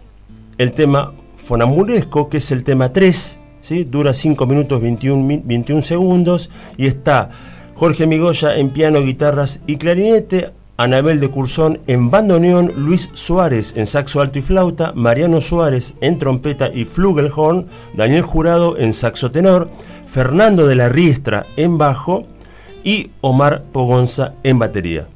el tema fonamuresco, que es el tema 3, ¿sí? dura 5 minutos 21, mi- 21 segundos y está Jorge Migoya en piano, guitarras y clarinete, Anabel de Cursón en bandoneón, Luis Suárez en saxo alto y flauta, Mariano Suárez en trompeta y flugelhorn, Daniel Jurado en saxo tenor, Fernando de la Riestra en bajo y Omar Pogonza en batería.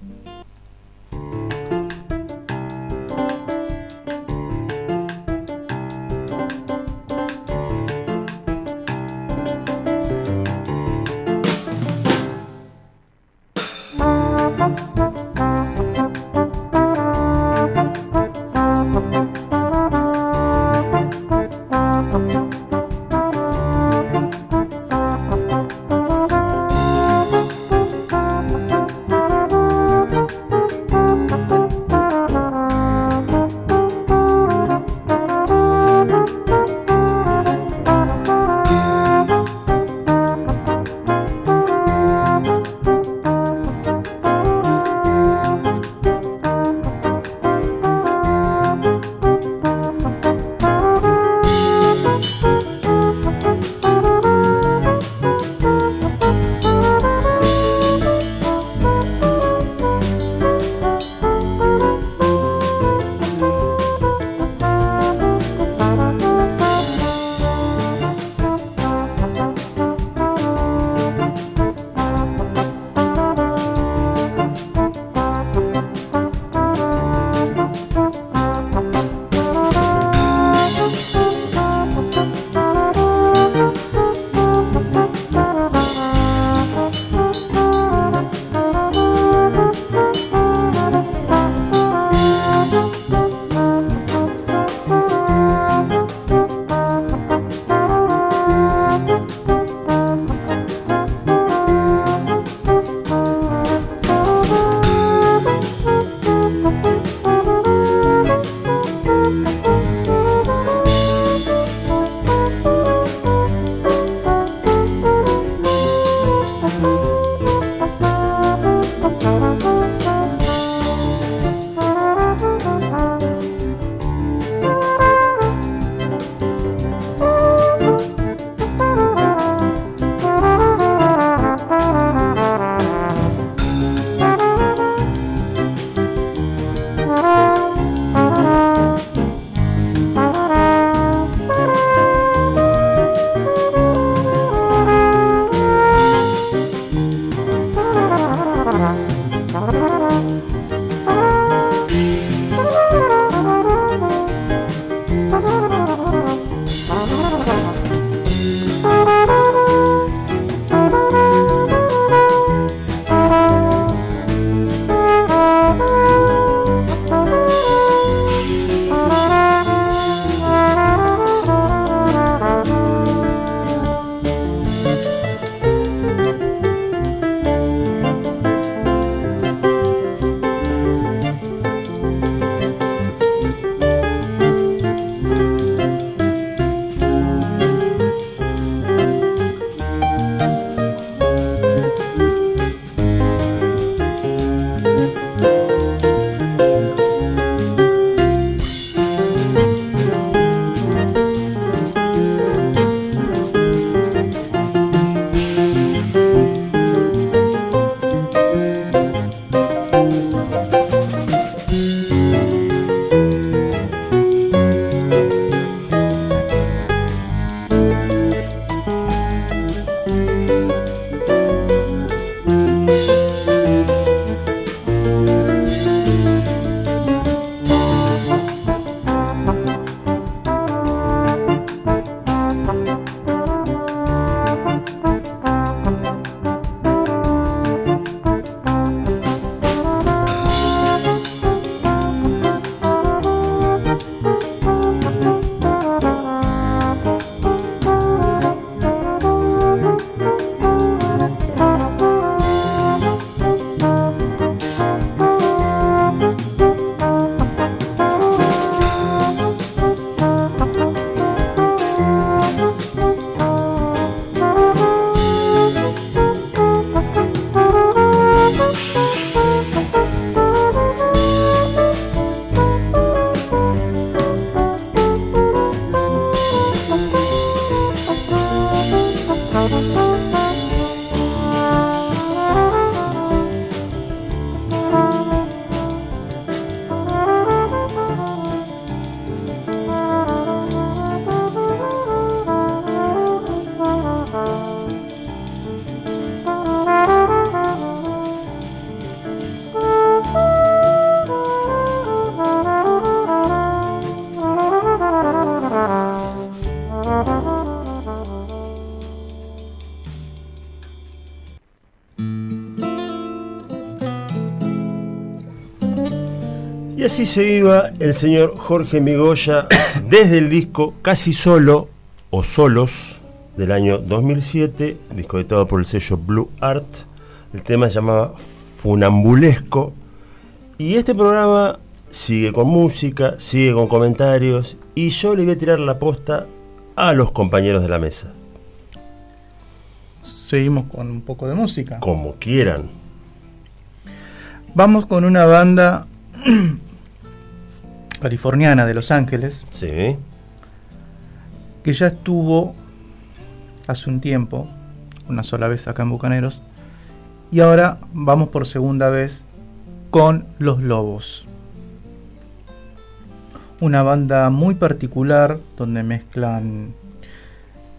Así se iba el señor Jorge Migoya desde el disco Casi Solo o Solos del año 2007, disco editado por el sello Blue Art. El tema se llamaba Funambulesco. Y este programa sigue con música, sigue con comentarios y yo le voy a tirar la posta a los compañeros de la mesa, Seguimos con un poco de música. como quieran. Vamos con una banda californiana de Los Ángeles Sí, que ya estuvo hace un tiempo, una sola vez acá en Bucaneros, y ahora vamos por segunda vez con Los Lobos. Una banda muy particular donde mezclan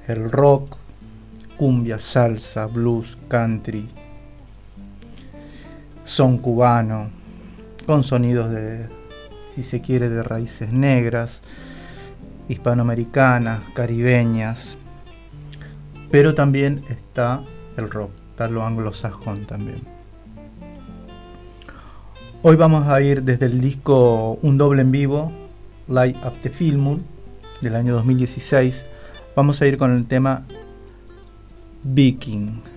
el rock, cumbia, salsa, blues, country, son cubano, con sonidos de, si se quiere, de raíces negras, hispanoamericanas, caribeñas, pero también está el rock, está lo anglosajón también. Hoy vamos a ir desde el disco Un doble en vivo, Light of the Film, del año 2016. Vamos a ir con el tema Viking.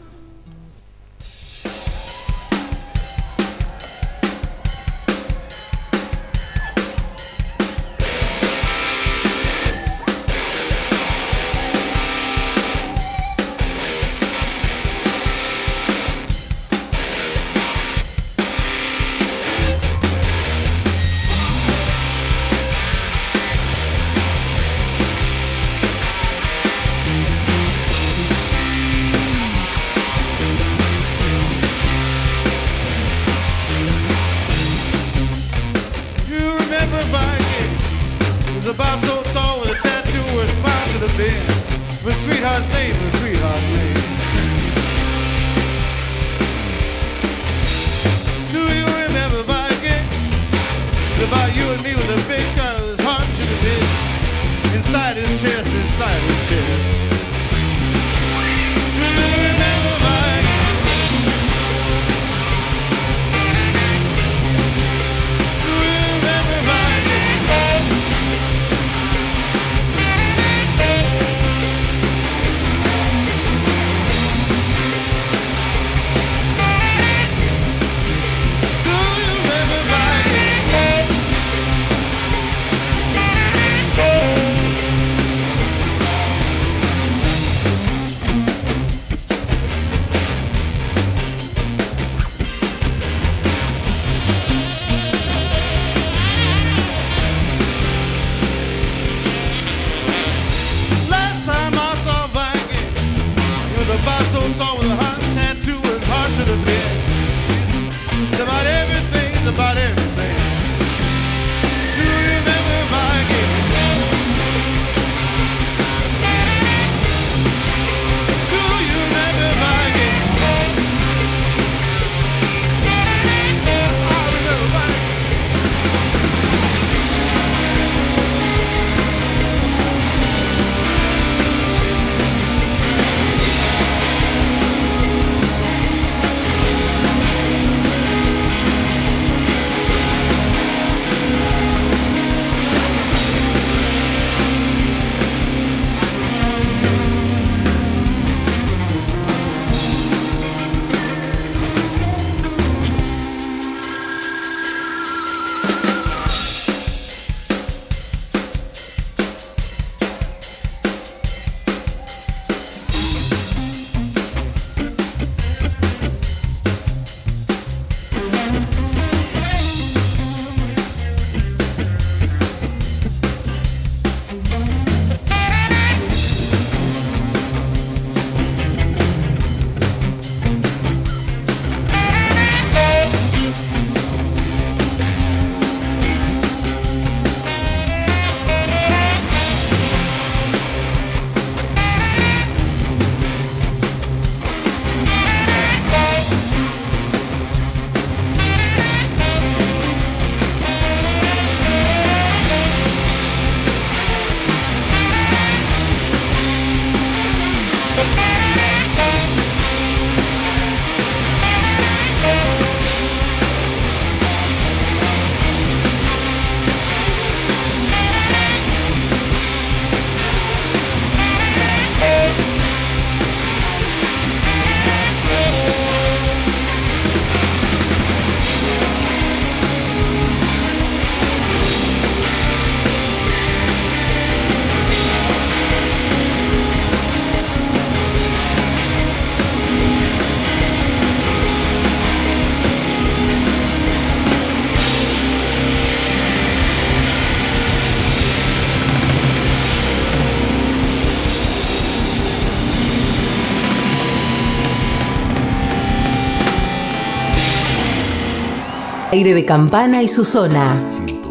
Aire de Campana y su zona.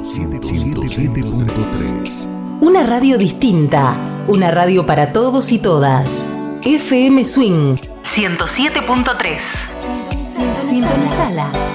107.3. Una radio distinta. Una radio para todos y todas. FM Swing 107.3. Sintonizala.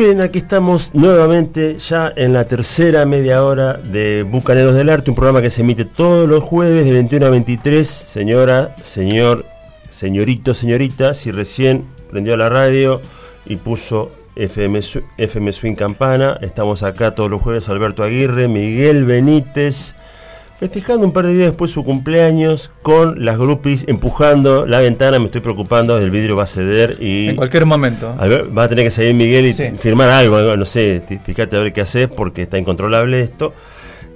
Bien, aquí estamos nuevamente ya en la tercera media hora de Bucaneros del Arte, un programa que se emite todos los jueves de 21 a 23. Señora, señor, señorito, señorita, si recién prendió la radio y puso FM, FM Swing Campana, estamos acá todos los jueves Alberto Aguirre, Miguel Benítez, festejando un par de días después su cumpleaños con las groupies empujando la ventana, me estoy preocupando, el vidrio va a ceder y... En cualquier momento. Ver, va a tener que salir Miguel y Sí. firmar algo, no sé, fíjate a ver qué haces porque está incontrolable esto.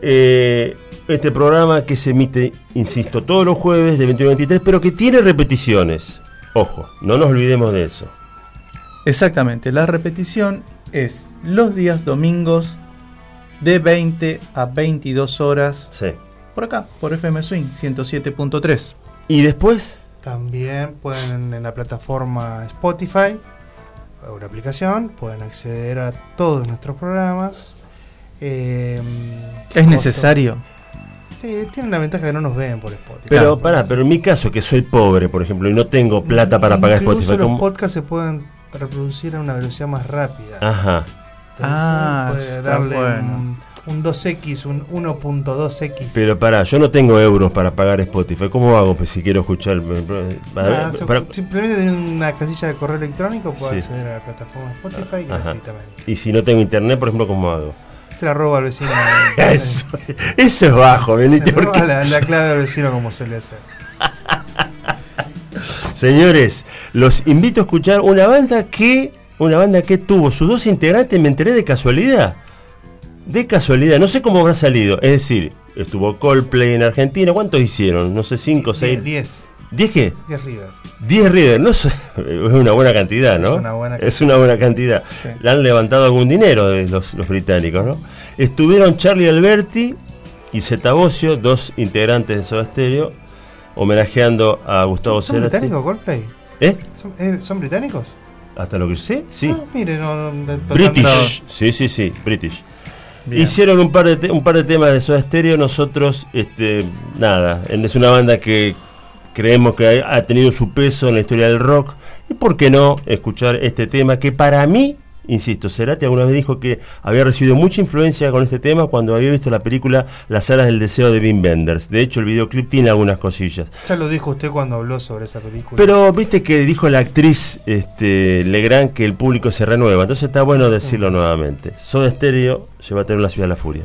Eh, este programa que se emite, insisto, todos los jueves de 21 a 23, pero que tiene repeticiones. Ojo, no nos olvidemos de eso. Exactamente, la repetición es los días domingos de 20 a 22 horas Sí. Por acá, por FM Swing 107.3. Y después, También pueden en la plataforma Spotify, una aplicación, pueden acceder a todos nuestros programas. Eh, Es necesario. Tienen la ventaja que no nos ven por Spotify. pero Claro. pará, pero en mi caso que soy pobre, por ejemplo, y no tengo plata para pagar Spotify. los ¿cómo? podcasts se pueden reproducir a una velocidad más rápida. Ajá. Entonces, Ah, puede está darle bueno. un, un 2X, un 1.2X. Pero pará, yo no tengo euros para pagar Spotify. ¿Cómo hago pues, si quiero escuchar? Para- simplemente tiene una casilla de correo electrónico puede Sí. acceder a la plataforma Spotify Ajá. gratuitamente. Y si no tengo internet, por ejemplo, ¿cómo hago? Se la roba al vecino. Eso, eso es bajo, roba porque- la, la clave del vecino como suele hacer. Señores, los invito a escuchar una banda que una banda que tuvo sus dos integrantes, me enteré de casualidad. De casualidad, no sé cómo habrá salido. Es decir, estuvo Coldplay en Argentina. ¿Cuántos hicieron? No sé, cinco, seis. 10. ¿Diez qué? 10 River. 10 River, no sé, es una buena cantidad, ¿no? Es una buena Es una buena cantidad. Sí. Le han levantado algún dinero de los, los británicos, ¿no? Estuvieron Charlie Alberti y Zeta Bosio, dos integrantes de Soda Stereo, homenajeando a Gustavo ¿Son Cerati. británicos Coldplay? ¿Eh? ¿Son, eh, ¿son británicos? Hasta lo que sé, sí. Ah, mire, no, British. Sí, sí, sí, British. Hicieron un par de un par de temas de Soda Stereo, nosotros este nada, es una banda que creemos que ha tenido su peso en la historia del rock y por qué no escuchar este tema que para mí, insisto, Cerati alguna vez dijo que había recibido mucha influencia con este tema cuando había visto la película Las alas del deseo de Wim Wenders. De hecho, el videoclip tiene algunas cosillas. Ya lo dijo usted cuando habló sobre esa película. Pero viste que dijo la actriz este, Legrand que el público se renueva, entonces está bueno decirlo nuevamente. Soda Stereo lleva a tener la ciudad de la furia.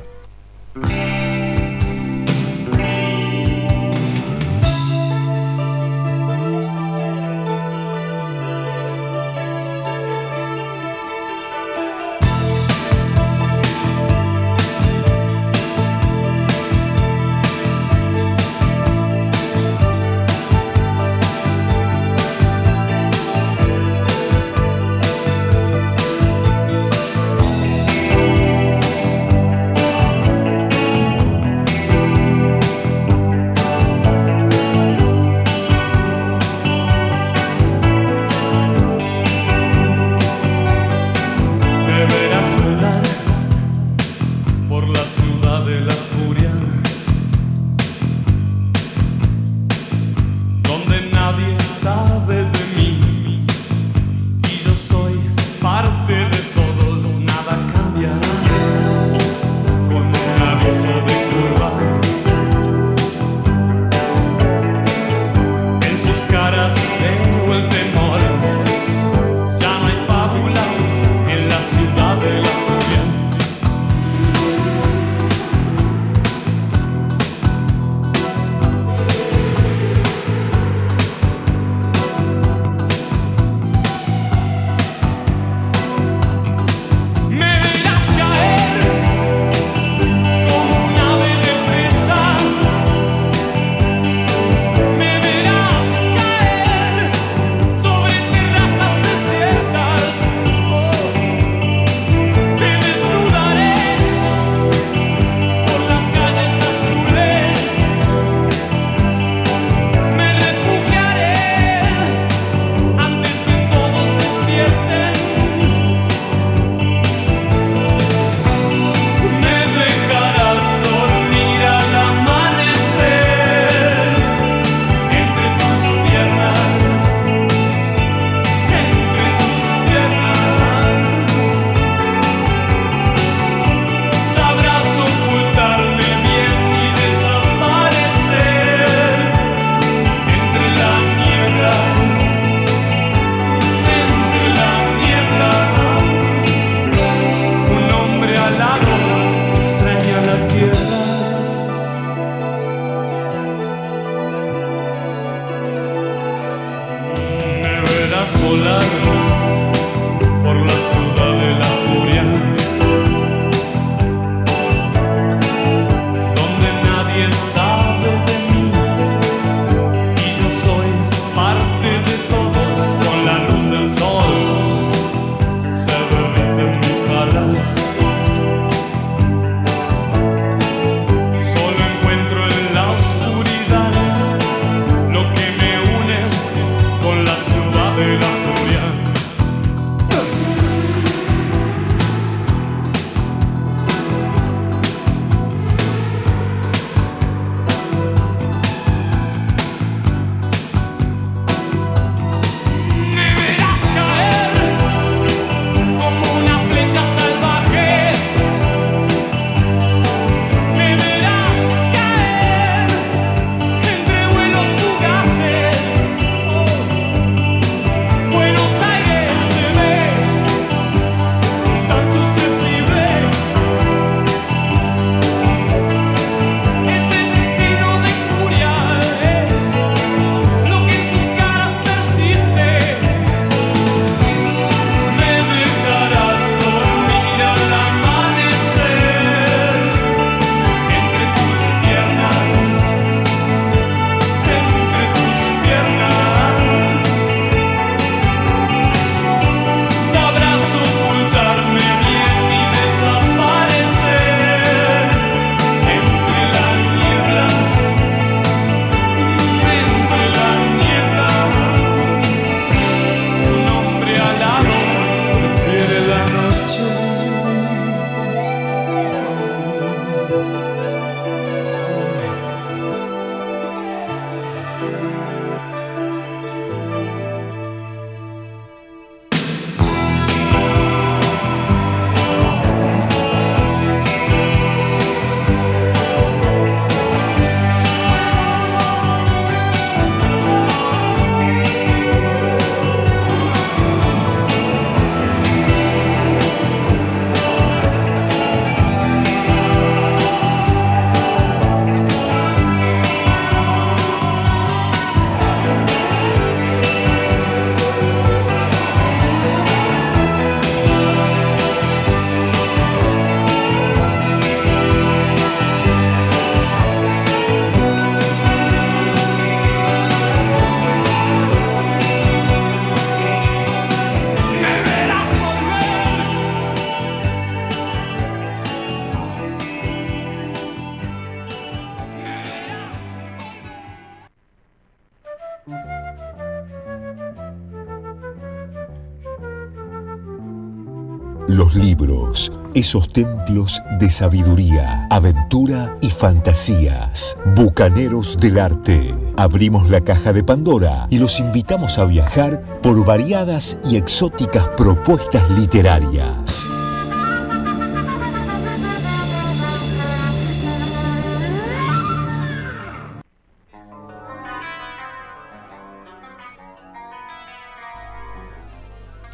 Esos templos de sabiduría, aventura y fantasías. Bucaneros del arte. Abrimos la caja de Pandora y los invitamos a viajar por variadas y exóticas propuestas literarias.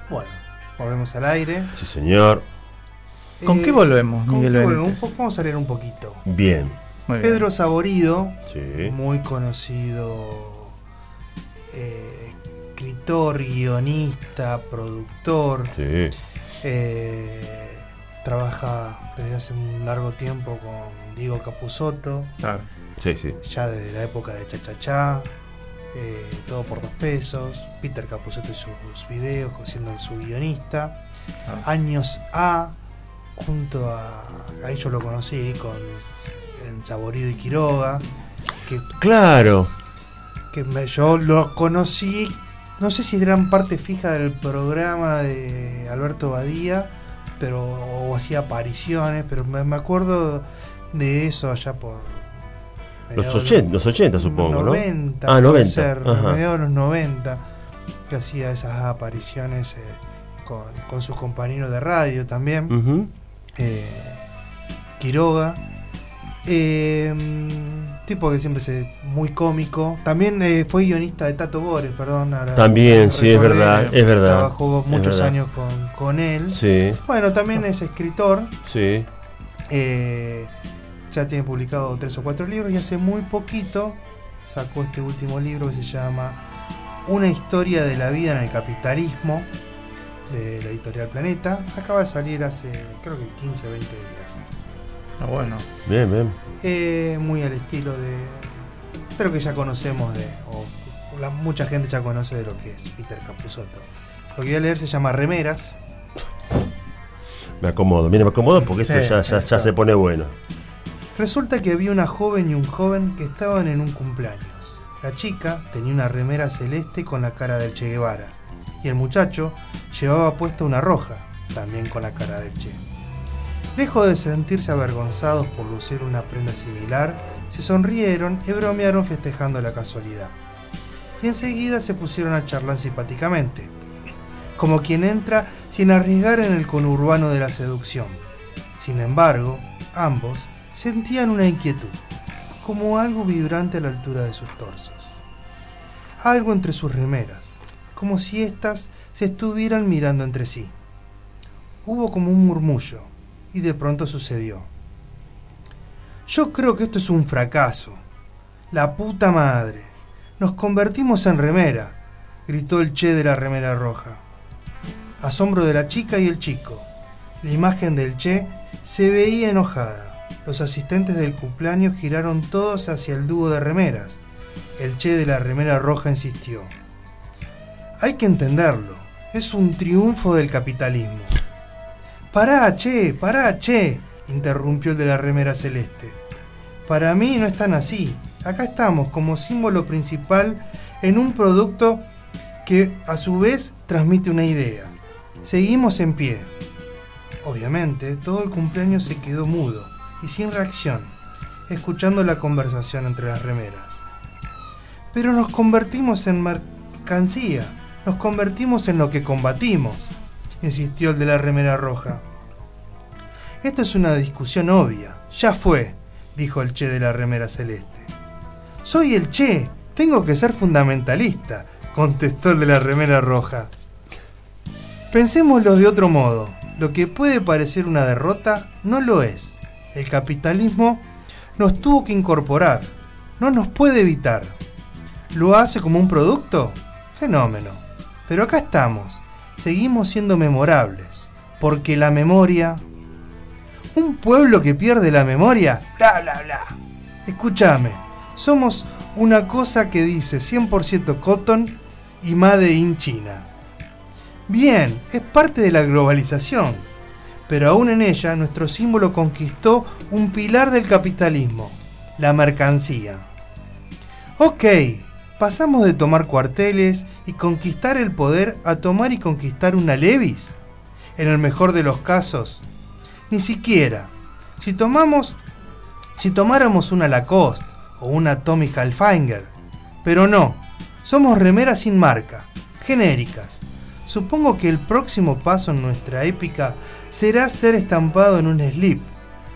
Bueno, volvemos al aire. Sí, señor. ¿Con Eh, qué volvemos, ¿con Miguel qué volvemos? Un Vamos a leer un poquito. Bien. Muy bien. Pedro Saborido, Sí. muy conocido eh, escritor, guionista, productor. Sí. eh, trabaja desde hace un largo tiempo con Diego Capusotto, Claro. Sí, sí. ya desde la época de Cha Cha Cha, eh, todo por dos pesos. Peter Capusotto y sus videos, siendo su guionista. Ah. Años A, junto a. Ahí yo lo conocí con en Saborido y Quiroga. Que, Claro. que me- yo lo conocí. No sé si eran parte fija del programa de Alberto Badía, pero o hacía apariciones, pero me, me acuerdo de eso allá por. Los mediados 80, los 80 supongo, 90, ¿no? Ah, puede 90. ser, mediados de los 90, que hacía esas apariciones eh, con, con sus compañeros de radio también. Ujú. Eh, Quiroga. Eh, tipo que siempre se muy cómico. También eh, fue guionista de Tato Bores, perdón. ahora También, sí, es verdad, es verdad. Trabajó es muchos verdad. años con, con él. Sí, Bueno, también es escritor. sí. eh, ya tiene publicado tres o cuatro libros y hace muy poquito sacó este último libro que se llama Una historia de la vida en el capitalismo de la editorial Planeta. Acaba de salir hace creo que 15 20 días. Ah, bueno. Bien, bien. Eh, muy al estilo de. Pero que ya conocemos de. O la- mucha gente ya conoce de lo que es Peter Capusotto. Lo que voy a leer se llama Remeras. Me acomodo. Mira, me acomodo porque esto Sí, ya, ya, ya se pone bueno. Resulta que había una joven y un joven que estaban en un cumpleaños. La chica tenía una remera celeste con la cara del Che Guevara. Y el muchacho llevaba puesta una roja, también con la cara del Che. Lejos de sentirse avergonzados por lucir una prenda similar, se sonrieron y bromearon festejando la casualidad. Y enseguida se pusieron a charlar simpáticamente, como quien entra sin arriesgar en el conurbano de la seducción. Sin embargo, ambos sentían una inquietud, como algo vibrante a la altura de sus torsos. Algo entre sus remeras, como si éstas se estuvieran mirando entre sí. Hubo como un murmullo, y de pronto sucedió. Yo creo que esto es un fracaso. La puta madre. Nos convertimos en remera, gritó el che de la remera roja. Asombro de la chica y el chico. La imagen del che se veía enojada. Los asistentes del cumpleaños giraron todos hacia el dúo de remeras. El che de la remera roja insistió. Hay que entenderlo. Es un triunfo del capitalismo. Pará, che, pará, che, interrumpió el de la remera celeste. Para mí no es tan así. Acá estamos como símbolo principal en un producto que a su vez transmite una idea. Seguimos en pie. Obviamente, todo el cumpleaños se quedó mudo y sin reacción, escuchando la conversación entre las remeras. Pero nos convertimos en mercancía, nos convertimos en lo que combatimos, insistió el de la remera roja. Esto es una discusión obvia, ya fue, dijo el Che de la remera celeste. Soy el Che, tengo que ser fundamentalista, contestó el de la remera roja. Pensémoslo de otro modo. Lo que puede parecer una derrota no lo es. El capitalismo nos tuvo que incorporar, no nos puede evitar. ¿Lo hace como un producto? Fenómeno. Pero acá estamos, seguimos siendo memorables, porque la memoria... Un pueblo que pierde la memoria, bla bla bla. Escúchame, somos una cosa que dice 100% cotton y Made in China. Bien, es parte de la globalización, pero aún en ella nuestro símbolo conquistó un pilar del capitalismo, la mercancía. Ok, pasamos de tomar cuarteles y conquistar el poder a tomar y conquistar una Levis. En el mejor de los casos, ni siquiera. Si tomamos, si tomáramos una Lacoste o una Tommy Hilfiger, pero no, somos remeras sin marca, genéricas. Supongo que el próximo paso en nuestra épica será ser estampado en un slip,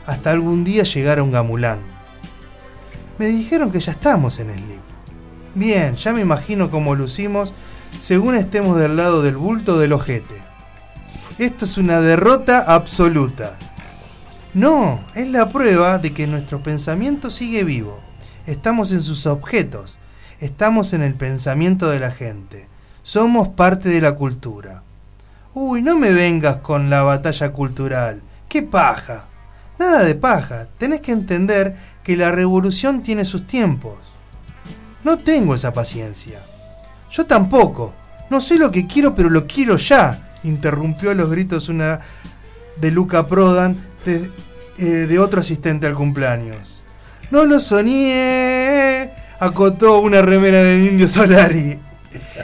hasta algún día llegar a un gamulán. Me dijeron que ya estamos en slip. Bien, ya me imagino cómo lucimos según estemos del lado del bulto del ojete. Esto es una derrota absoluta. No, es la prueba de que nuestro pensamiento sigue vivo. Estamos en sus objetos. Estamos en el pensamiento de la gente. Somos parte de la cultura. Uy, no me vengas con la batalla cultural. ¡Qué paja! Nada de paja. Tenés que entender que la revolución tiene sus tiempos. No tengo esa paciencia. Yo tampoco. No sé lo que quiero, pero lo quiero ya. Interrumpió a los gritos una de Luca Prodan, de, eh, otro asistente al cumpleaños. No lo soñé, acotó una remera de Indio Solari.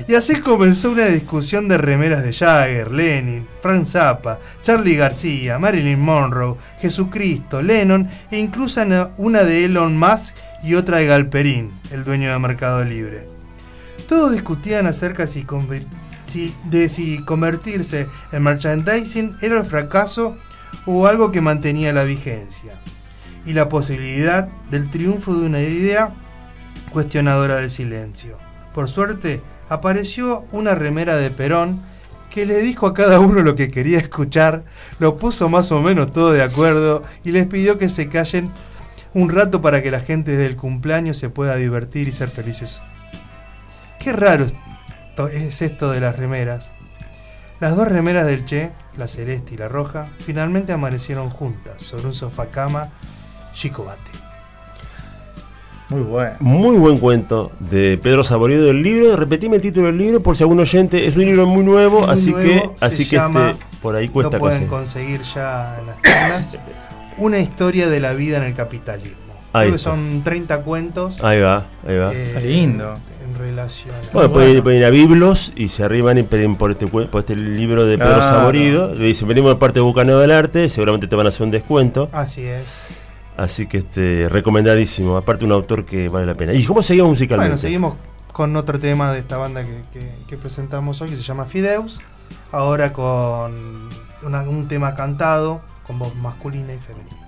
Y así comenzó una discusión de remeras de Jagger, Lenin, Frank Zappa, Charlie García, Marilyn Monroe, Jesucristo, Lennon e incluso una de Elon Musk y otra de Galperín, el dueño de Mercado Libre. Todos discutían acerca si de si convertirse en merchandising era el fracaso o algo que mantenía la vigencia, y la posibilidad del triunfo de una idea cuestionadora del silencio. Por suerte, apareció una remera de Perón que le dijo a cada uno lo que quería escuchar, lo puso más o menos todo de acuerdo y les pidió que se callen un rato para que la gente del cumpleaños se pueda divertir y ser felices. Qué raro, esto, es esto de las remeras. Las dos remeras del Che, la celeste y la roja, finalmente amanecieron juntas sobre un sofá cama Chicobate. Muy bueno. Muy buen cuento de Pedro Saborido del libro. Repetime el título del libro por si algún oyente. Es un libro muy nuevo, Muy así nuevo, que, así que este, por ahí cuesta Lo pueden conseguir. conseguir ya en las tiendas. Una historia de la vida en el capitalismo. Ahí Creo que son 30 cuentos. Ahí va, ahí va. eh, Está lindo. En relación a. Bueno, Muy pueden, bueno. pueden ir a Biblos y se arriban y piden por este, por este libro de Pedro. Saborido. Le dicen, venimos de parte de Bucaneo del Arte, seguramente te van a hacer un descuento. Así es. Así que este recomendadísimo. Aparte un autor que vale la pena. ¿Y cómo seguimos musicalmente? Bueno, seguimos con otro tema de esta banda que, que- que presentamos hoy que se llama Fideus. Ahora con una- un tema cantado con voz masculina y femenina.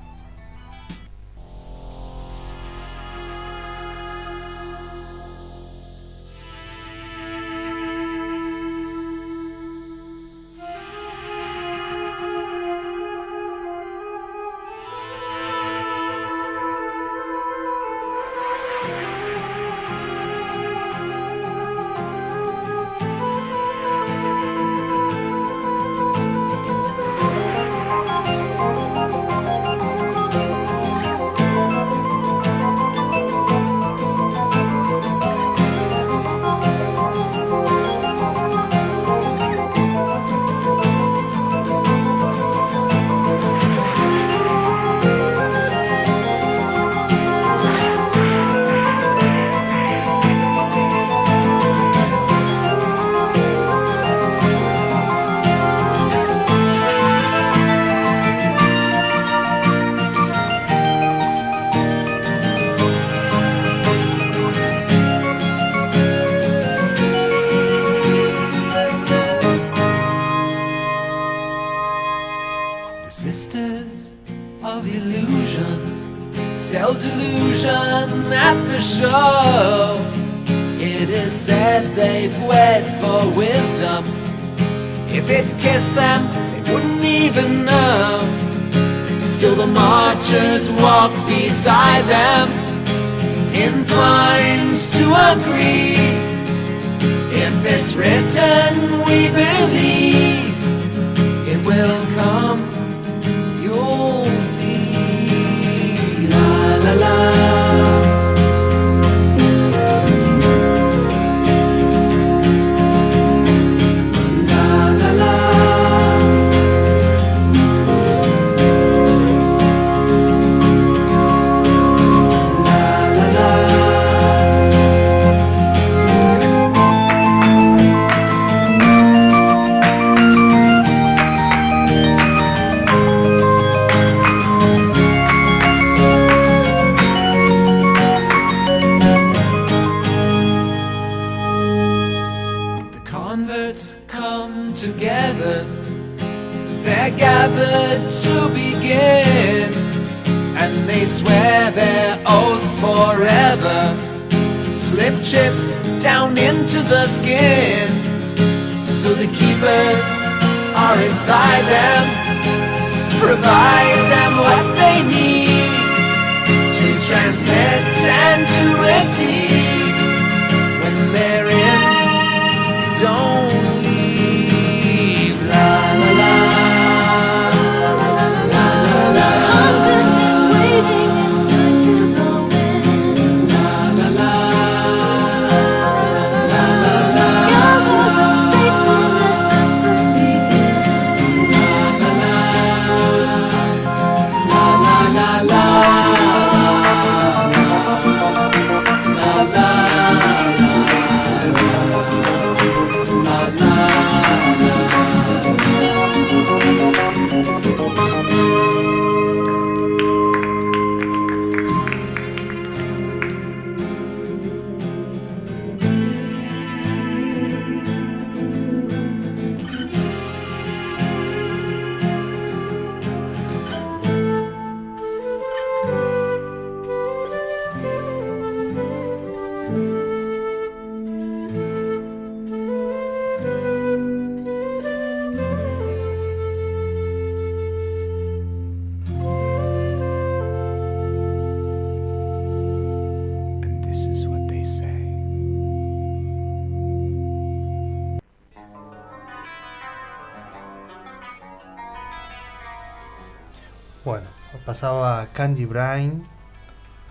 Candy Brain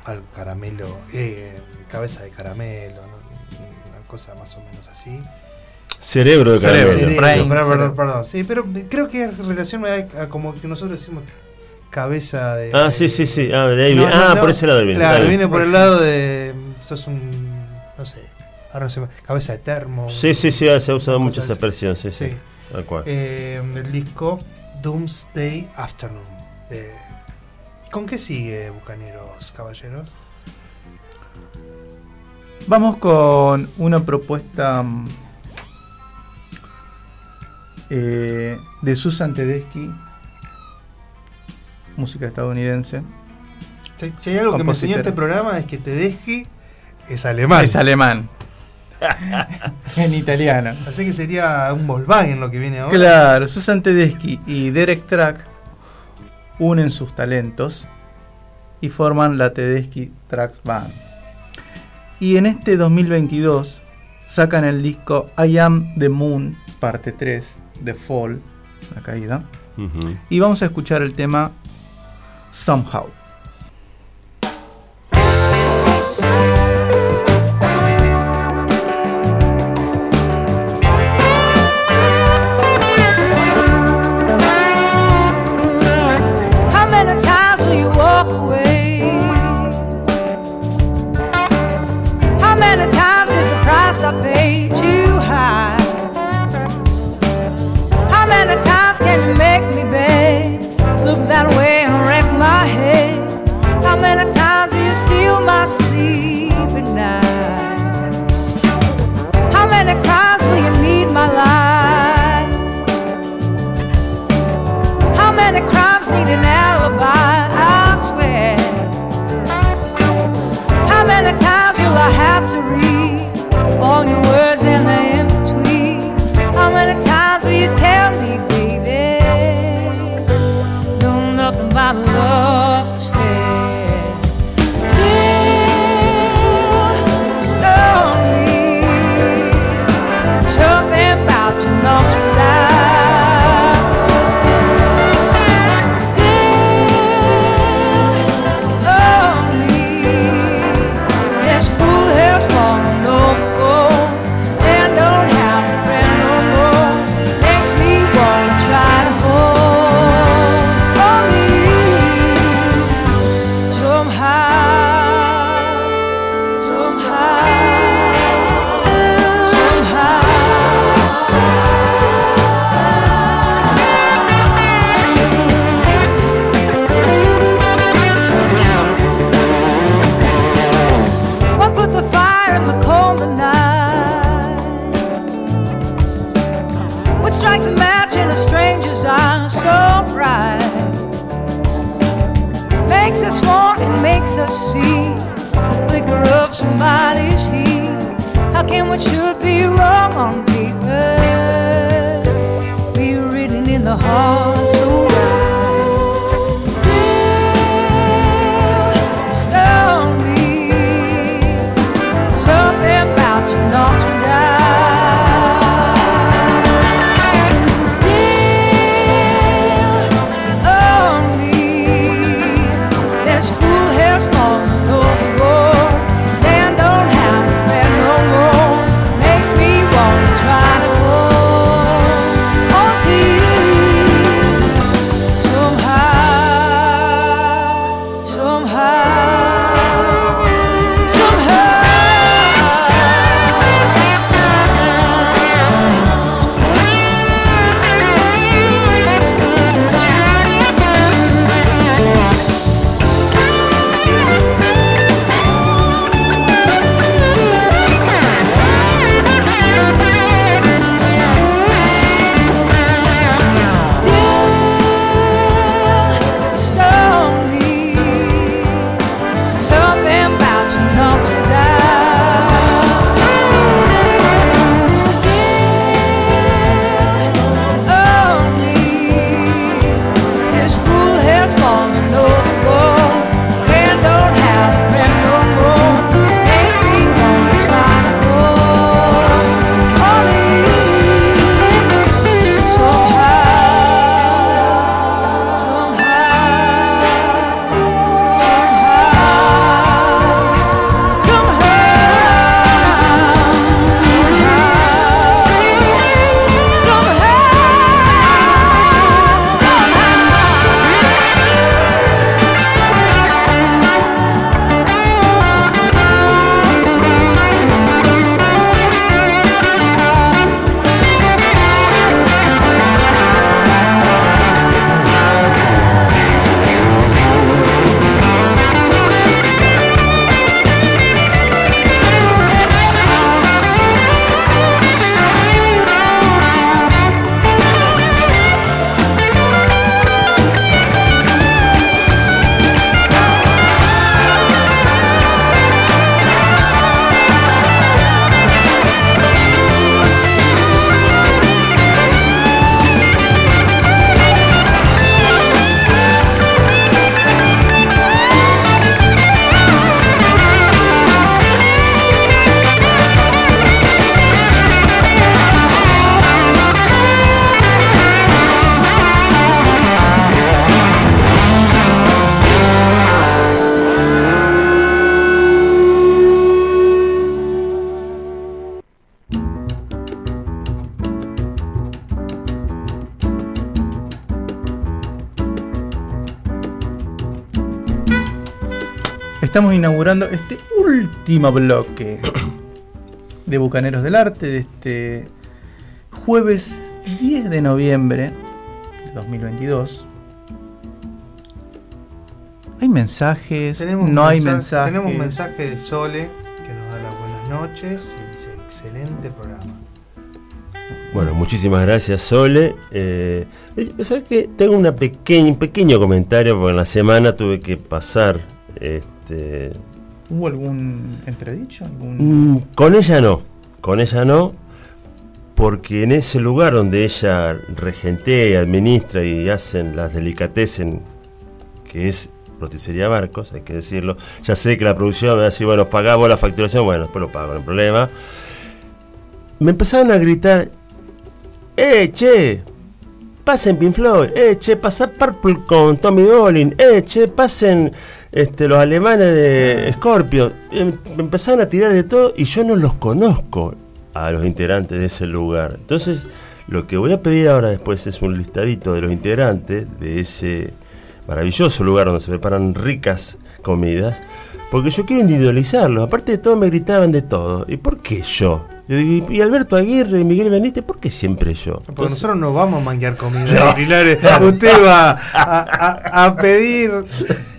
al caramelo, eh, cabeza de caramelo, ¿no? una cosa más o menos así. Cerebro de caramelo. Cerebro, Brain, perdón, cerebro. perdón, perdón. Sí, pero creo que es relación a, a como que nosotros decimos cabeza de. Ah, sí, sí, sí. Ah, de ahí No, viene. ah no. por ese lado viene. Claro, viene por el lado de. Sos un. No sé. Ahora no sé, cabeza de termo. Sí, sí, sí, se ha usado mucho esa expresión, sí, sí. Sí. Tal cual. Eh, el disco Doomsday Afternoon. de- ¿Y ¿Con qué sigue Bucaneros, caballeros? Vamos con una propuesta mm, eh, de Susan Tedeschi, música estadounidense. Si, si hay algo que me enseñó este programa es que Tedeschi es alemán. Es alemán. en italiano. Así que sería un Volkswagen lo que viene ahora. Claro, Susan Tedeschi y Derek Track unen sus talentos y forman la Tedeschi Tracks Band. Y en este 2022 sacan el disco I Am the Moon, parte 3, The Fall, la caída. Y vamos a escuchar el tema Somehow. Estamos inaugurando este último bloque de Bucaneros del Arte de este jueves 10 de noviembre de 2022. ¿Hay mensajes? Tenemos no hay mensaje- mensajes. Tenemos un mensaje de Sole que nos da las buenas noches y dice excelente programa. Bueno, muchísimas gracias, Sole. Eh, ¿Sabes qué? Tengo una pequeña, un pequeño comentario porque en la semana tuve que pasar. Este, ¿Hubo algún entredicho? ¿Algún... mm, con ella no, con ella no, porque en ese lugar donde ella regentea, administra y hacen las delicatessen, que es Roticería Marcos, hay que decirlo. Ya sé que la producción me va a decir, bueno, pagamos la facturación, bueno, después lo pago, no hay problema. Me empezaron a gritar, ¡eh, che! Pasen Pink Floyd, ¡eh, che! Pasa Purple con Tommy Bolin, ¡eh, che! Pasen este, los alemanes de Scorpio. Em- empezaron a tirar de todo y yo no los conozco a los integrantes de ese lugar. Entonces, lo que voy a pedir ahora después es un listadito de los integrantes de ese maravilloso lugar donde se preparan ricas comidas, porque yo quiero individualizarlos. Aparte de todo, me gritaban de todo. ¿Y por qué yo? Y Alberto Aguirre y Miguel Benítez, ¿por qué siempre yo? Porque Entonces- nosotros no vamos a manguear comida. No. No. Usted va a, a- a pedir.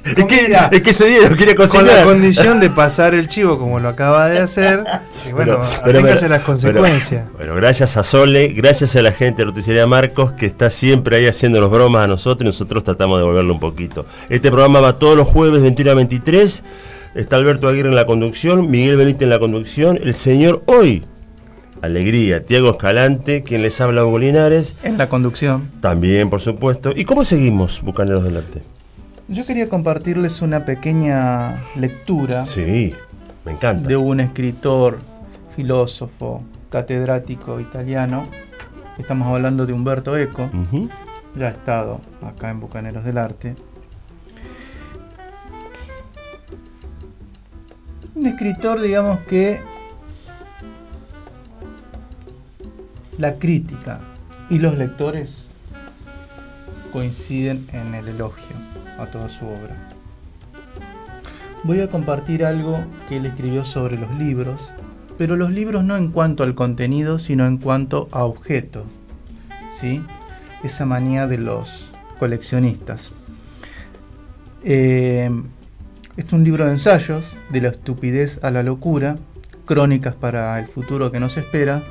Es que, es que ese día lo quería con cocinar. la condición de pasar el chivo como lo acaba de hacer. Y bueno, aténgase las consecuencias. pero- bueno, gracias a Sole, gracias a la gente de Roticería Marcos que está siempre ahí haciéndonos bromas a nosotros y nosotros tratamos de devolverlo un poquito. Este programa va todos los jueves 21 a 23. Está Alberto Aguirre en la conducción, Miguel Benítez en la conducción, el señor hoy, Alegría, Tiago Escalante, quien les habla Hugo Linares, En la conducción. también por supuesto. ¿Y cómo seguimos, Bucaneros del Arte? Yo quería compartirles una pequeña lectura Sí, me encanta. de un escritor, filósofo, catedrático italiano. Estamos hablando de Humberto Eco. Ujú. Ya ha estado acá en Bucaneros del Arte. Un escritor, digamos que la crítica y los lectores coinciden en el elogio a toda su obra. Voy a compartir algo que él escribió sobre los libros, pero los libros no en cuanto al contenido, sino en cuanto a objeto. ¿sí? Esa manía de los coleccionistas. Eh, es un libro de ensayos, de la estupidez a la locura, crónicas para el futuro que nos espera,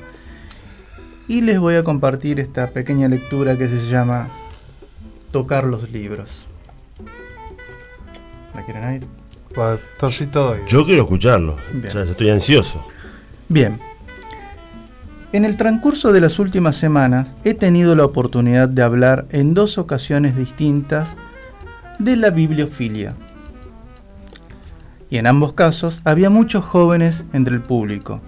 y les voy a compartir esta pequeña lectura que se llama Tocar los libros. ¿La quieren oído. Yo quiero escucharlo, o sea, estoy ansioso. Bien. En el transcurso de las últimas semanas he tenido la oportunidad de hablar en dos ocasiones distintas de la bibliofilia. Y en ambos casos había muchos jóvenes entre el público.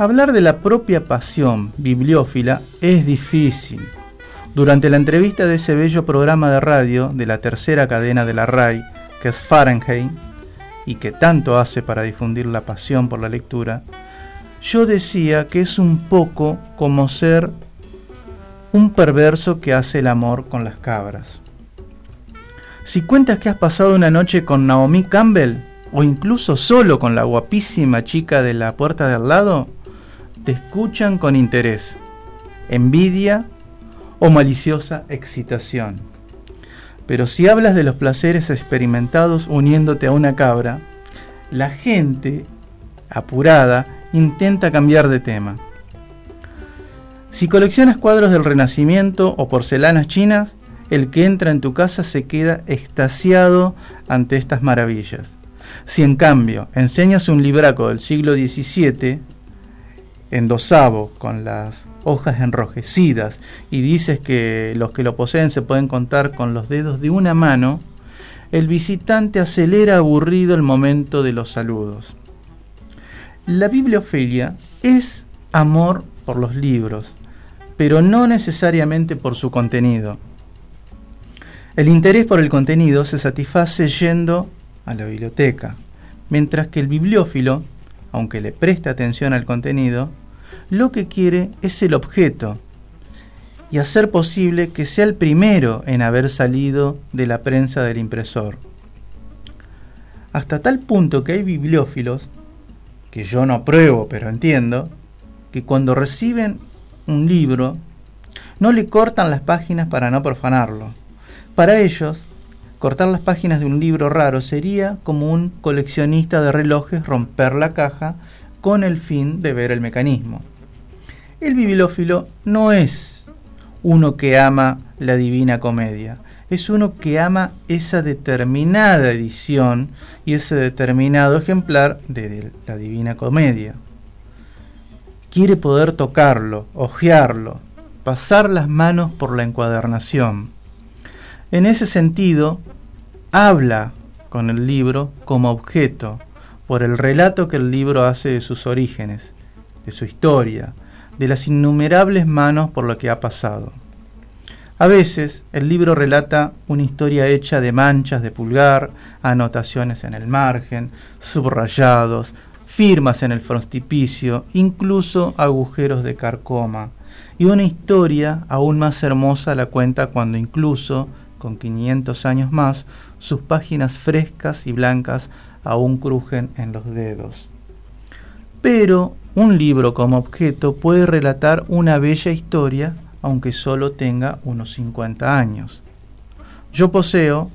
Hablar de la propia pasión bibliófila es difícil. Durante la entrevista de ese bello programa de radio de la tercera cadena de la RAI, que es Fahrenheit, y que tanto hace para difundir la pasión por la lectura, yo decía que es un poco como ser un perverso que hace el amor con las cabras. Si cuentas que has pasado una noche con Naomi Campbell, o incluso solo con la guapísima chica de la puerta de al lado, te escuchan con interés, envidia o maliciosa excitación. Pero si hablas de los placeres experimentados uniéndote a una cabra, la gente, apurada, intenta cambiar de tema. Si coleccionas cuadros del Renacimiento o porcelanas chinas, el que entra en tu casa se queda extasiado ante estas maravillas. Si en cambio enseñas un libraco del siglo XVII, endosavo, con las hojas enrojecidas, y dices que los que lo poseen se pueden contar con los dedos de una mano, el visitante acelera aburrido el momento de los saludos. La bibliofilia es amor por los libros, pero no necesariamente por su contenido. El interés por el contenido se satisface yendo a la biblioteca, mientras que el bibliófilo, aunque le preste atención al contenido, lo que quiere es el objeto y hacer posible que sea el primero en haber salido de la prensa del impresor. Hasta tal punto que hay bibliófilos, que yo no apruebo, pero entiendo, que cuando reciben un libro, no le cortan las páginas para no profanarlo. Para ellos, cortar las páginas de un libro raro sería como un coleccionista de relojes romper la caja con el fin de ver el mecanismo. El bibliófilo no es uno que ama la divina comedia, es uno que ama esa determinada edición y ese determinado ejemplar de la divina comedia. Quiere poder tocarlo, hojearlo, pasar las manos por la encuadernación. En ese sentido, habla con el libro como objeto, por el relato que el libro hace de sus orígenes, de su historia, de las innumerables manos por lo que ha pasado. A veces el libro relata una historia hecha de manchas de pulgar, anotaciones en el margen, subrayados, firmas en el frontispicio, incluso agujeros de carcoma. Y una historia aún más hermosa la cuenta cuando incluso, con 500 años más, sus páginas frescas y blancas aún crujen en los dedos. Pero un libro como objeto puede relatar una bella historia aunque solo tenga unos 50 años. Yo poseo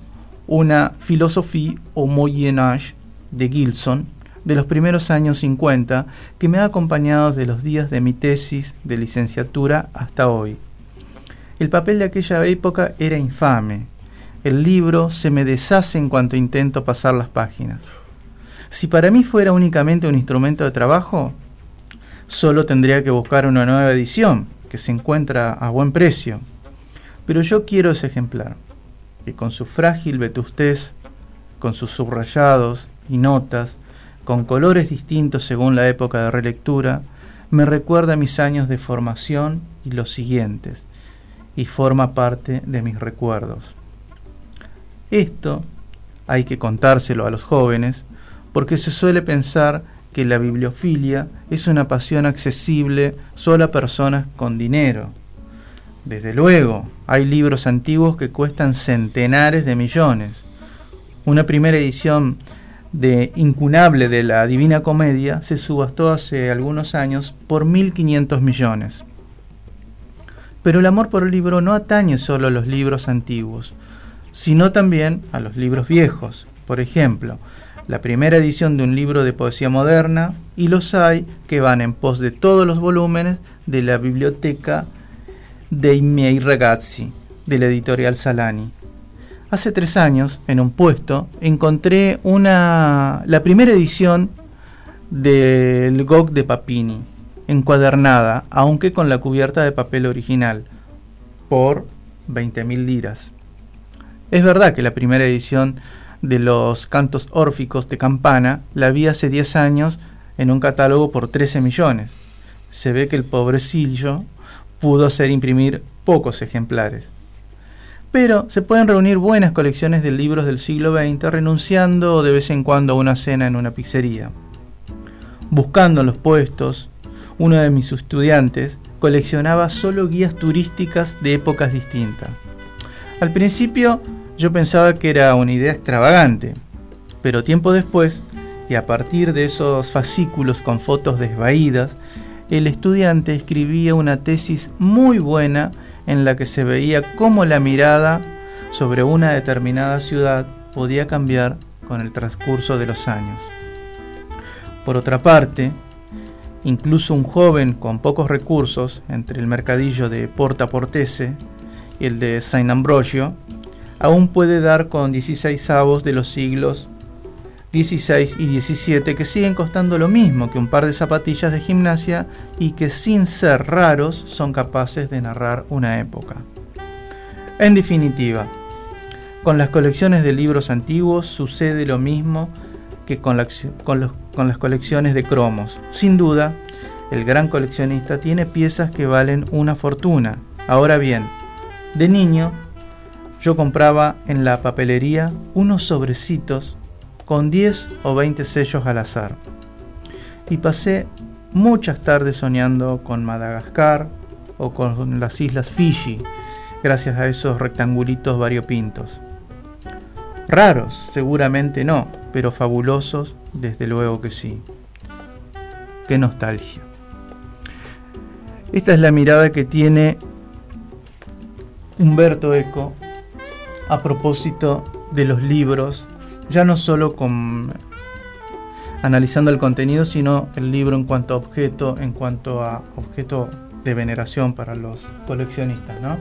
una Philosophie au Moyen Âge de Gilson de los primeros años 50 que me ha acompañado desde los días de mi tesis de licenciatura hasta hoy. El papel de aquella época era infame. El libro se me deshace en cuanto intento pasar las páginas. Si para mí fuera únicamente un instrumento de trabajo, solo tendría que buscar una nueva edición, que se encuentra a buen precio. Pero yo quiero ese ejemplar, que con su frágil vetustez, con sus subrayados y notas, con colores distintos según la época de relectura, me recuerda mis años de formación y los siguientes, y forma parte de mis recuerdos. Esto hay que contárselo a los jóvenes, porque se suele pensar que la bibliofilia es una pasión accesible solo a personas con dinero. Desde luego, hay libros antiguos que cuestan centenares de millones. Una primera edición de Incunable de la Divina Comedia se subastó hace algunos años por 1.500 millones. Pero el amor por el libro no atañe solo a los libros antiguos, sino también a los libros viejos. Por ejemplo, la primera edición de un libro de poesía moderna y los hay que van en pos de todos los volúmenes de la biblioteca dei miei ragazzi de la editorial Salani. Hace tres años, en un puesto, encontré una, la primera edición del GOG de Papini, encuadernada, aunque con la cubierta de papel original, por 20.000 liras. Es verdad que la primera edición de los cantos órficos de Campana la vi hace 10 años en un catálogo por 13 millones. Se ve que el pobrecillo pudo hacer imprimir pocos ejemplares. Pero se pueden reunir buenas colecciones de libros del siglo XX renunciando de vez en cuando a una cena en una pizzería. Buscando los puestos, uno de mis estudiantes coleccionaba solo guías turísticas de épocas distintas. Al principio yo pensaba que era una idea extravagante, pero tiempo después, y a partir de esos fascículos con fotos desvaídas, el estudiante escribía una tesis muy buena en la que se veía cómo la mirada sobre una determinada ciudad podía cambiar con el transcurso de los años. Por otra parte, incluso un joven con pocos recursos, entre el mercadillo de Porta Portese y el de Saint Ambrogio, aún puede dar con 16 avos de los siglos 16 y 17 que siguen costando lo mismo que un par de zapatillas de gimnasia y que sin ser raros son capaces de narrar una época. En definitiva, con las colecciones de libros antiguos sucede lo mismo que con, las colecciones de cromos. Sin duda, el gran coleccionista tiene piezas que valen una fortuna. Ahora bien, de niño yo compraba en la papelería unos sobrecitos con 10 o 20 sellos al azar. Y pasé muchas tardes soñando con Madagascar o con las islas Fiji, gracias a esos rectangulitos variopintos. Raros, seguramente no, pero fabulosos, desde luego que sí. Qué nostalgia. Esta es la mirada que tiene Humberto Eco a propósito de los libros, ya no solo con analizando el contenido, sino el libro en cuanto a objeto, en cuanto a objeto de veneración para los coleccionistas, ¿no?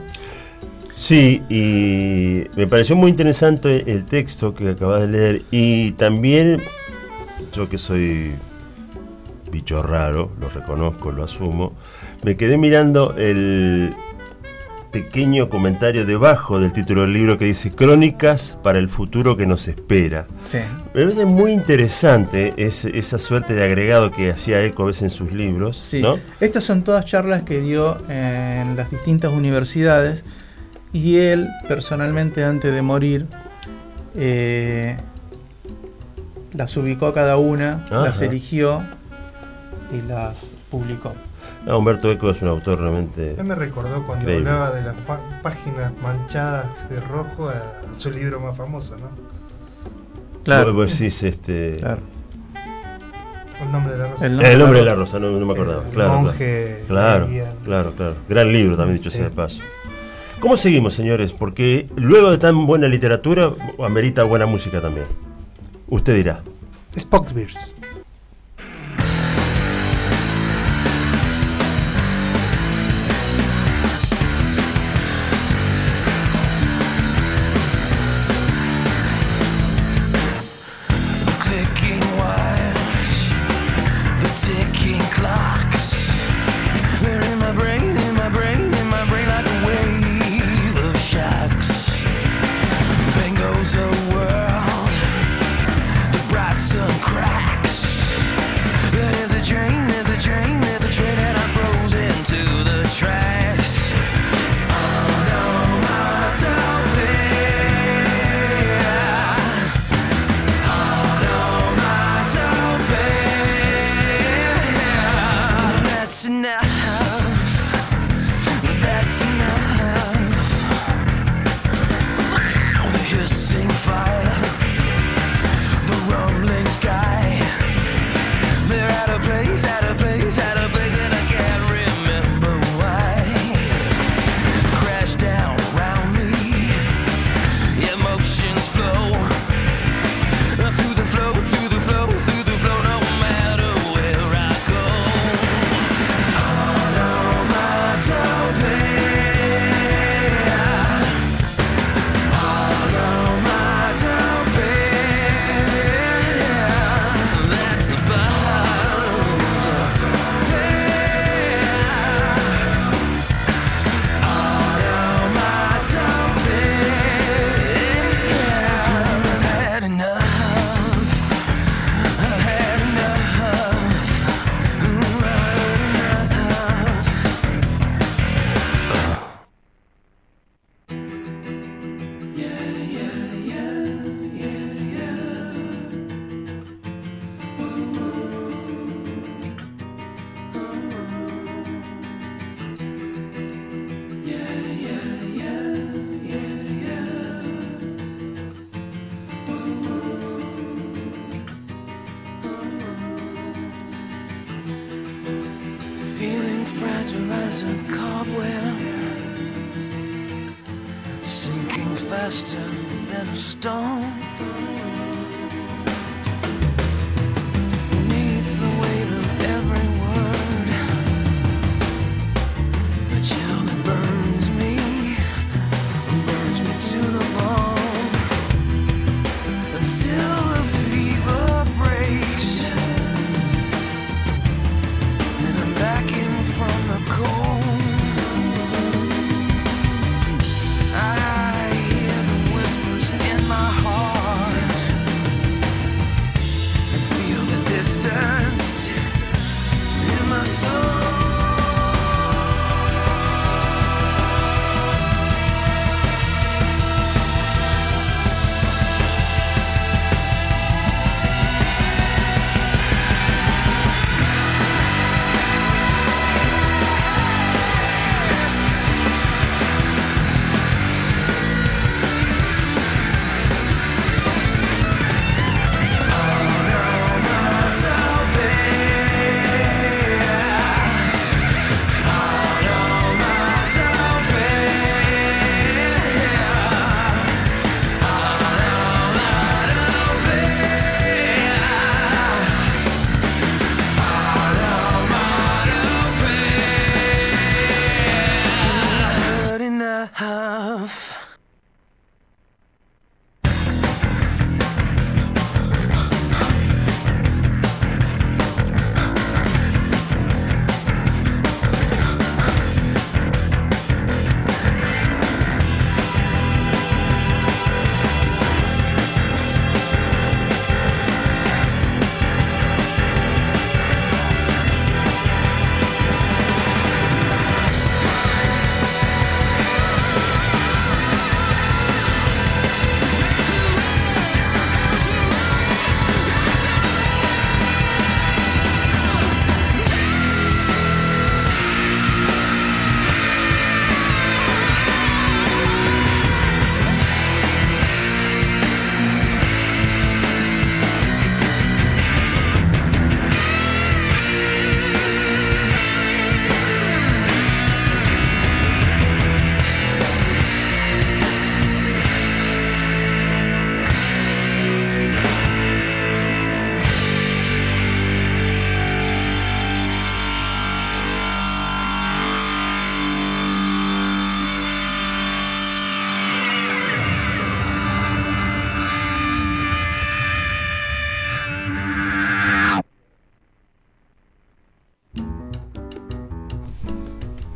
Sí, y me pareció muy interesante el texto que acabas de leer y también yo que soy bicho raro, lo reconozco, lo asumo, me quedé mirando el pequeño comentario debajo del título del libro que dice Crónicas para el futuro que nos espera. Sí. Me parece muy interesante ese- esa suerte de agregado que hacía Eco a veces en sus libros, Sí. ¿no? Estas son todas charlas que dio en las distintas universidades y él personalmente antes de morir eh, las ubicó a cada una, las eligió y las publicó. No, Humberto Eco es un autor realmente... Él me recordó cuando Increíble. hablaba de las páginas manchadas de rojo a su libro más famoso, ¿no? Claro. Vos- decís, este... Claro. El nombre de la rosa. El El nombre de la rosa, no, no me acordaba. El claro, monje claro, claro, claro. Gran libro también, dicho Sí. sea de paso. ¿Cómo seguimos, señores? Porque luego de tan buena literatura, amerita buena música también. Usted dirá. Spockbeers.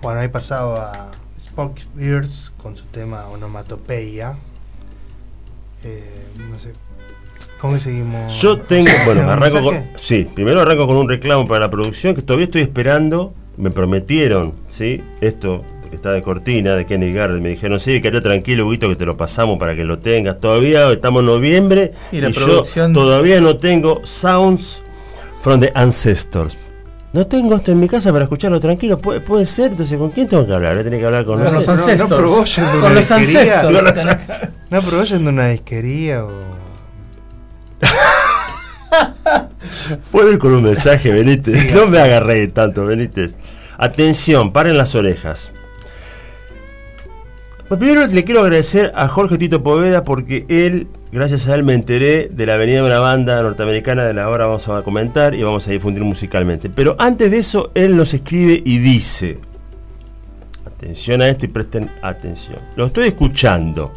Bueno, ahí pasaba Spock Beers con su tema Onomatopeia. Eh, no sé. ¿Cómo que seguimos? Yo tengo, bueno, ¿Un arranco con, sí, primero arranco con un reclamo para la producción que todavía estoy esperando, me prometieron, ¿sí? Esto que está de cortina de Kenny Garrett, me dijeron, sí, quédate tranquilo, Huguito, que te lo pasamos para que lo tengas. Todavía estamos en noviembre Y la yo producción- todavía no tengo Sounds from the Ancestors. No tengo esto en mi casa para escucharlo tranquilo, puede, puede ser, entonces ¿con quién tengo que hablar? Voy a tener que hablar con, no los. No, Con una los disquería. ancestors. Con los tenés- No, pero vos yendo a una disquería o. Puedo ir con un mensaje, Benítez. No me agarré tanto, Benítez. Atención, paren las orejas. Pues primero le quiero agradecer a Jorge Tito Poveda porque él, gracias a él, me enteré de la venida de una banda norteamericana de la hora vamos a comentar y vamos a difundir musicalmente. Pero antes de eso, él nos escribe y dice: Atención a esto y presten atención. Lo estoy escuchando.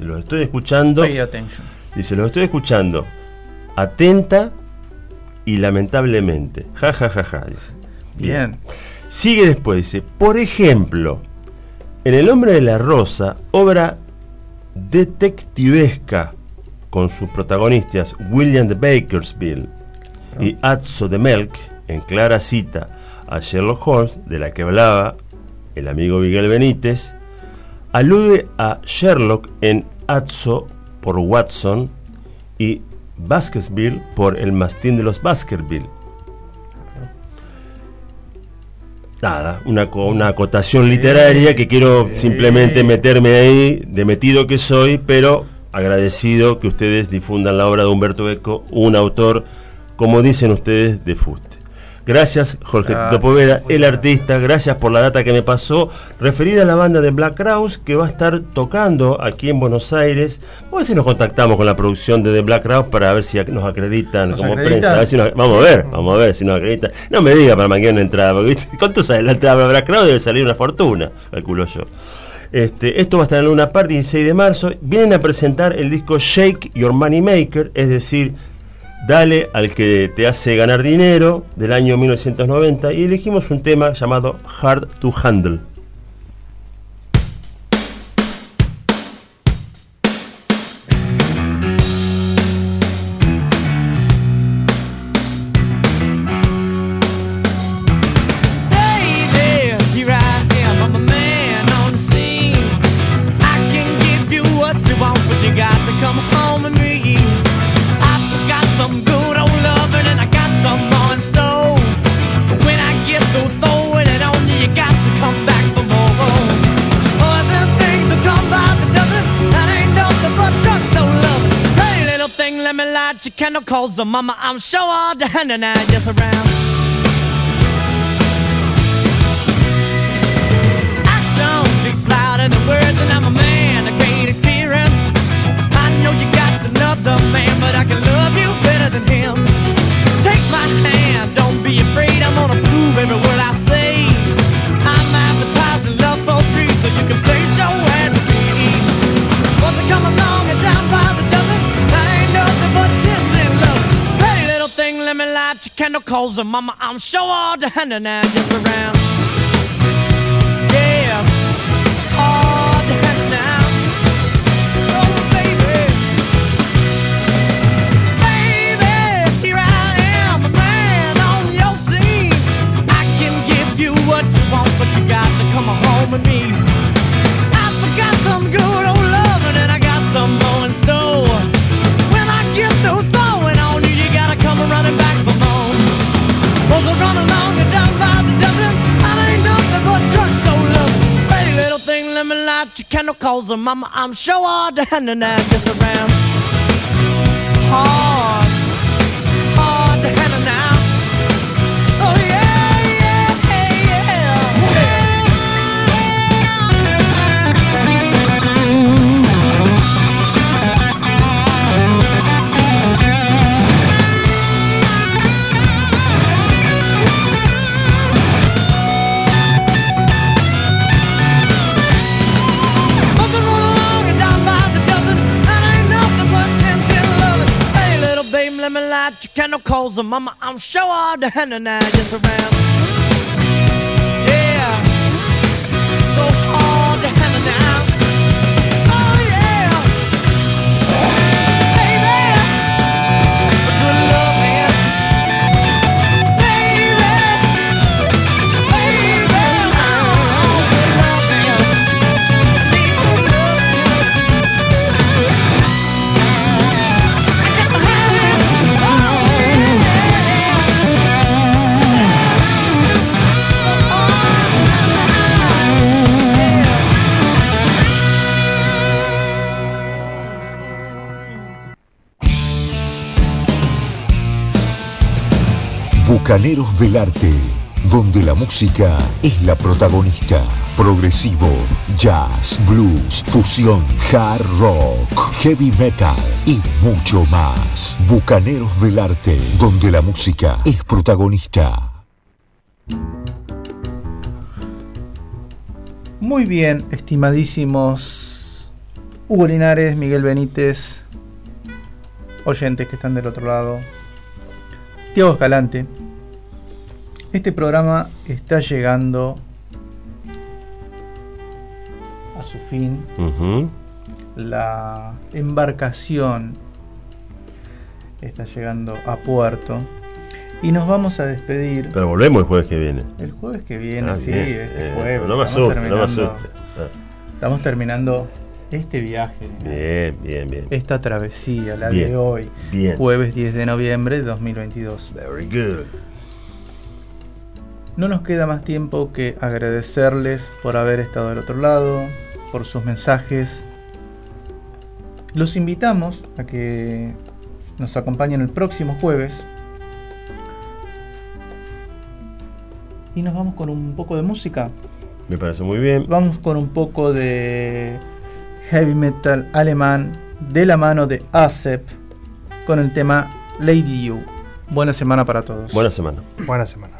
Lo estoy escuchando. Pay attention. Dice, lo estoy escuchando atenta y lamentablemente. Ja, ja, ja, ja. Dice. Bien. Sigue después, dice, por ejemplo, en El hombre de la rosa, obra detectivesca con sus protagonistas William de Bakersville y Atzo de Melk, en clara cita a Sherlock Holmes, de la que hablaba el amigo Miguel Benítez, alude a Sherlock en Atzo por Watson y Baskerville por el mastín de los Baskerville. Nada, una, co- una acotación literaria que quiero simplemente meterme ahí, de metido que soy, pero agradecido que ustedes difundan la obra de Humberto Eco, un autor, como dicen ustedes, de fuste. Gracias, Jorge Gracias. Tito Poveda, el artista, gracias por la data que me pasó, referida a la banda de Black Crowes que va a estar tocando aquí en Buenos Aires. Vamos a ver si nos contactamos con la producción de The Black Crowes para ver si nos acreditan ¿Nos como acreditan? prensa. a ver si nos- vamos a ver, vamos a ver si nos acreditan. No me diga para mañana una entrada, porque ¿viste? ¿cuánto sale la entrada para Black Crowes? Debe salir una fortuna, calculo yo. Este, esto va a estar en Luna Park 16 de marzo. Vienen a presentar el disco Shake Your Money Maker, es decir, Dale al que te hace ganar dinero del año 1990 y elegimos un tema llamado Hard to Handle. Cause the mama, I'm sure all the hand and I just around. action speaks louder than words, and I'm a man of great experience. I know you got another man, but I can love you better than him. Take my hand, don't be afraid. I'm gonna prove every word I say. Chemicals, and mama, I'm sure all the hand now just around. Yeah, all the. Oh, baby. Baby, here I am, a man on your scene. I can give you what you want, but you got to come home with me. I forgot some good old loving, and I got some more let me light your candle, cause mama, I'm sure all the hand and gets around. Hard, hard light your candle, cause mama, I'm sure all the and I just around. Bucaneros del Arte, donde la música es la protagonista. Progresivo, jazz, blues, fusión, hard rock, heavy metal y mucho más. Bucaneros del Arte, donde la música es protagonista. Muy bien, estimadísimos Hugo Linares, Miguel Benítez, oyentes que están del otro lado, Tiago Escalante. Este programa está llegando a su fin. La embarcación está llegando a puerto. Y nos vamos a despedir Pero volvemos el jueves que viene. el jueves que viene, Ah, sí, bien. este Eh, jueves. No me asuste, no me asuste. Ah, Estamos terminando este viaje, Bien, bien, bien. esta travesía, la Bien, de hoy, bien. jueves 10 de noviembre de 2022. Very good. No nos queda más tiempo que agradecerles por haber estado del otro lado, por sus mensajes. Los invitamos a que nos acompañen el próximo jueves. Y nos vamos con un poco de música. Me parece muy bien. Vamos con un poco de heavy metal alemán de la mano de ASEP con el tema Lady You. Buena semana para todos. Buena semana. Buena semana.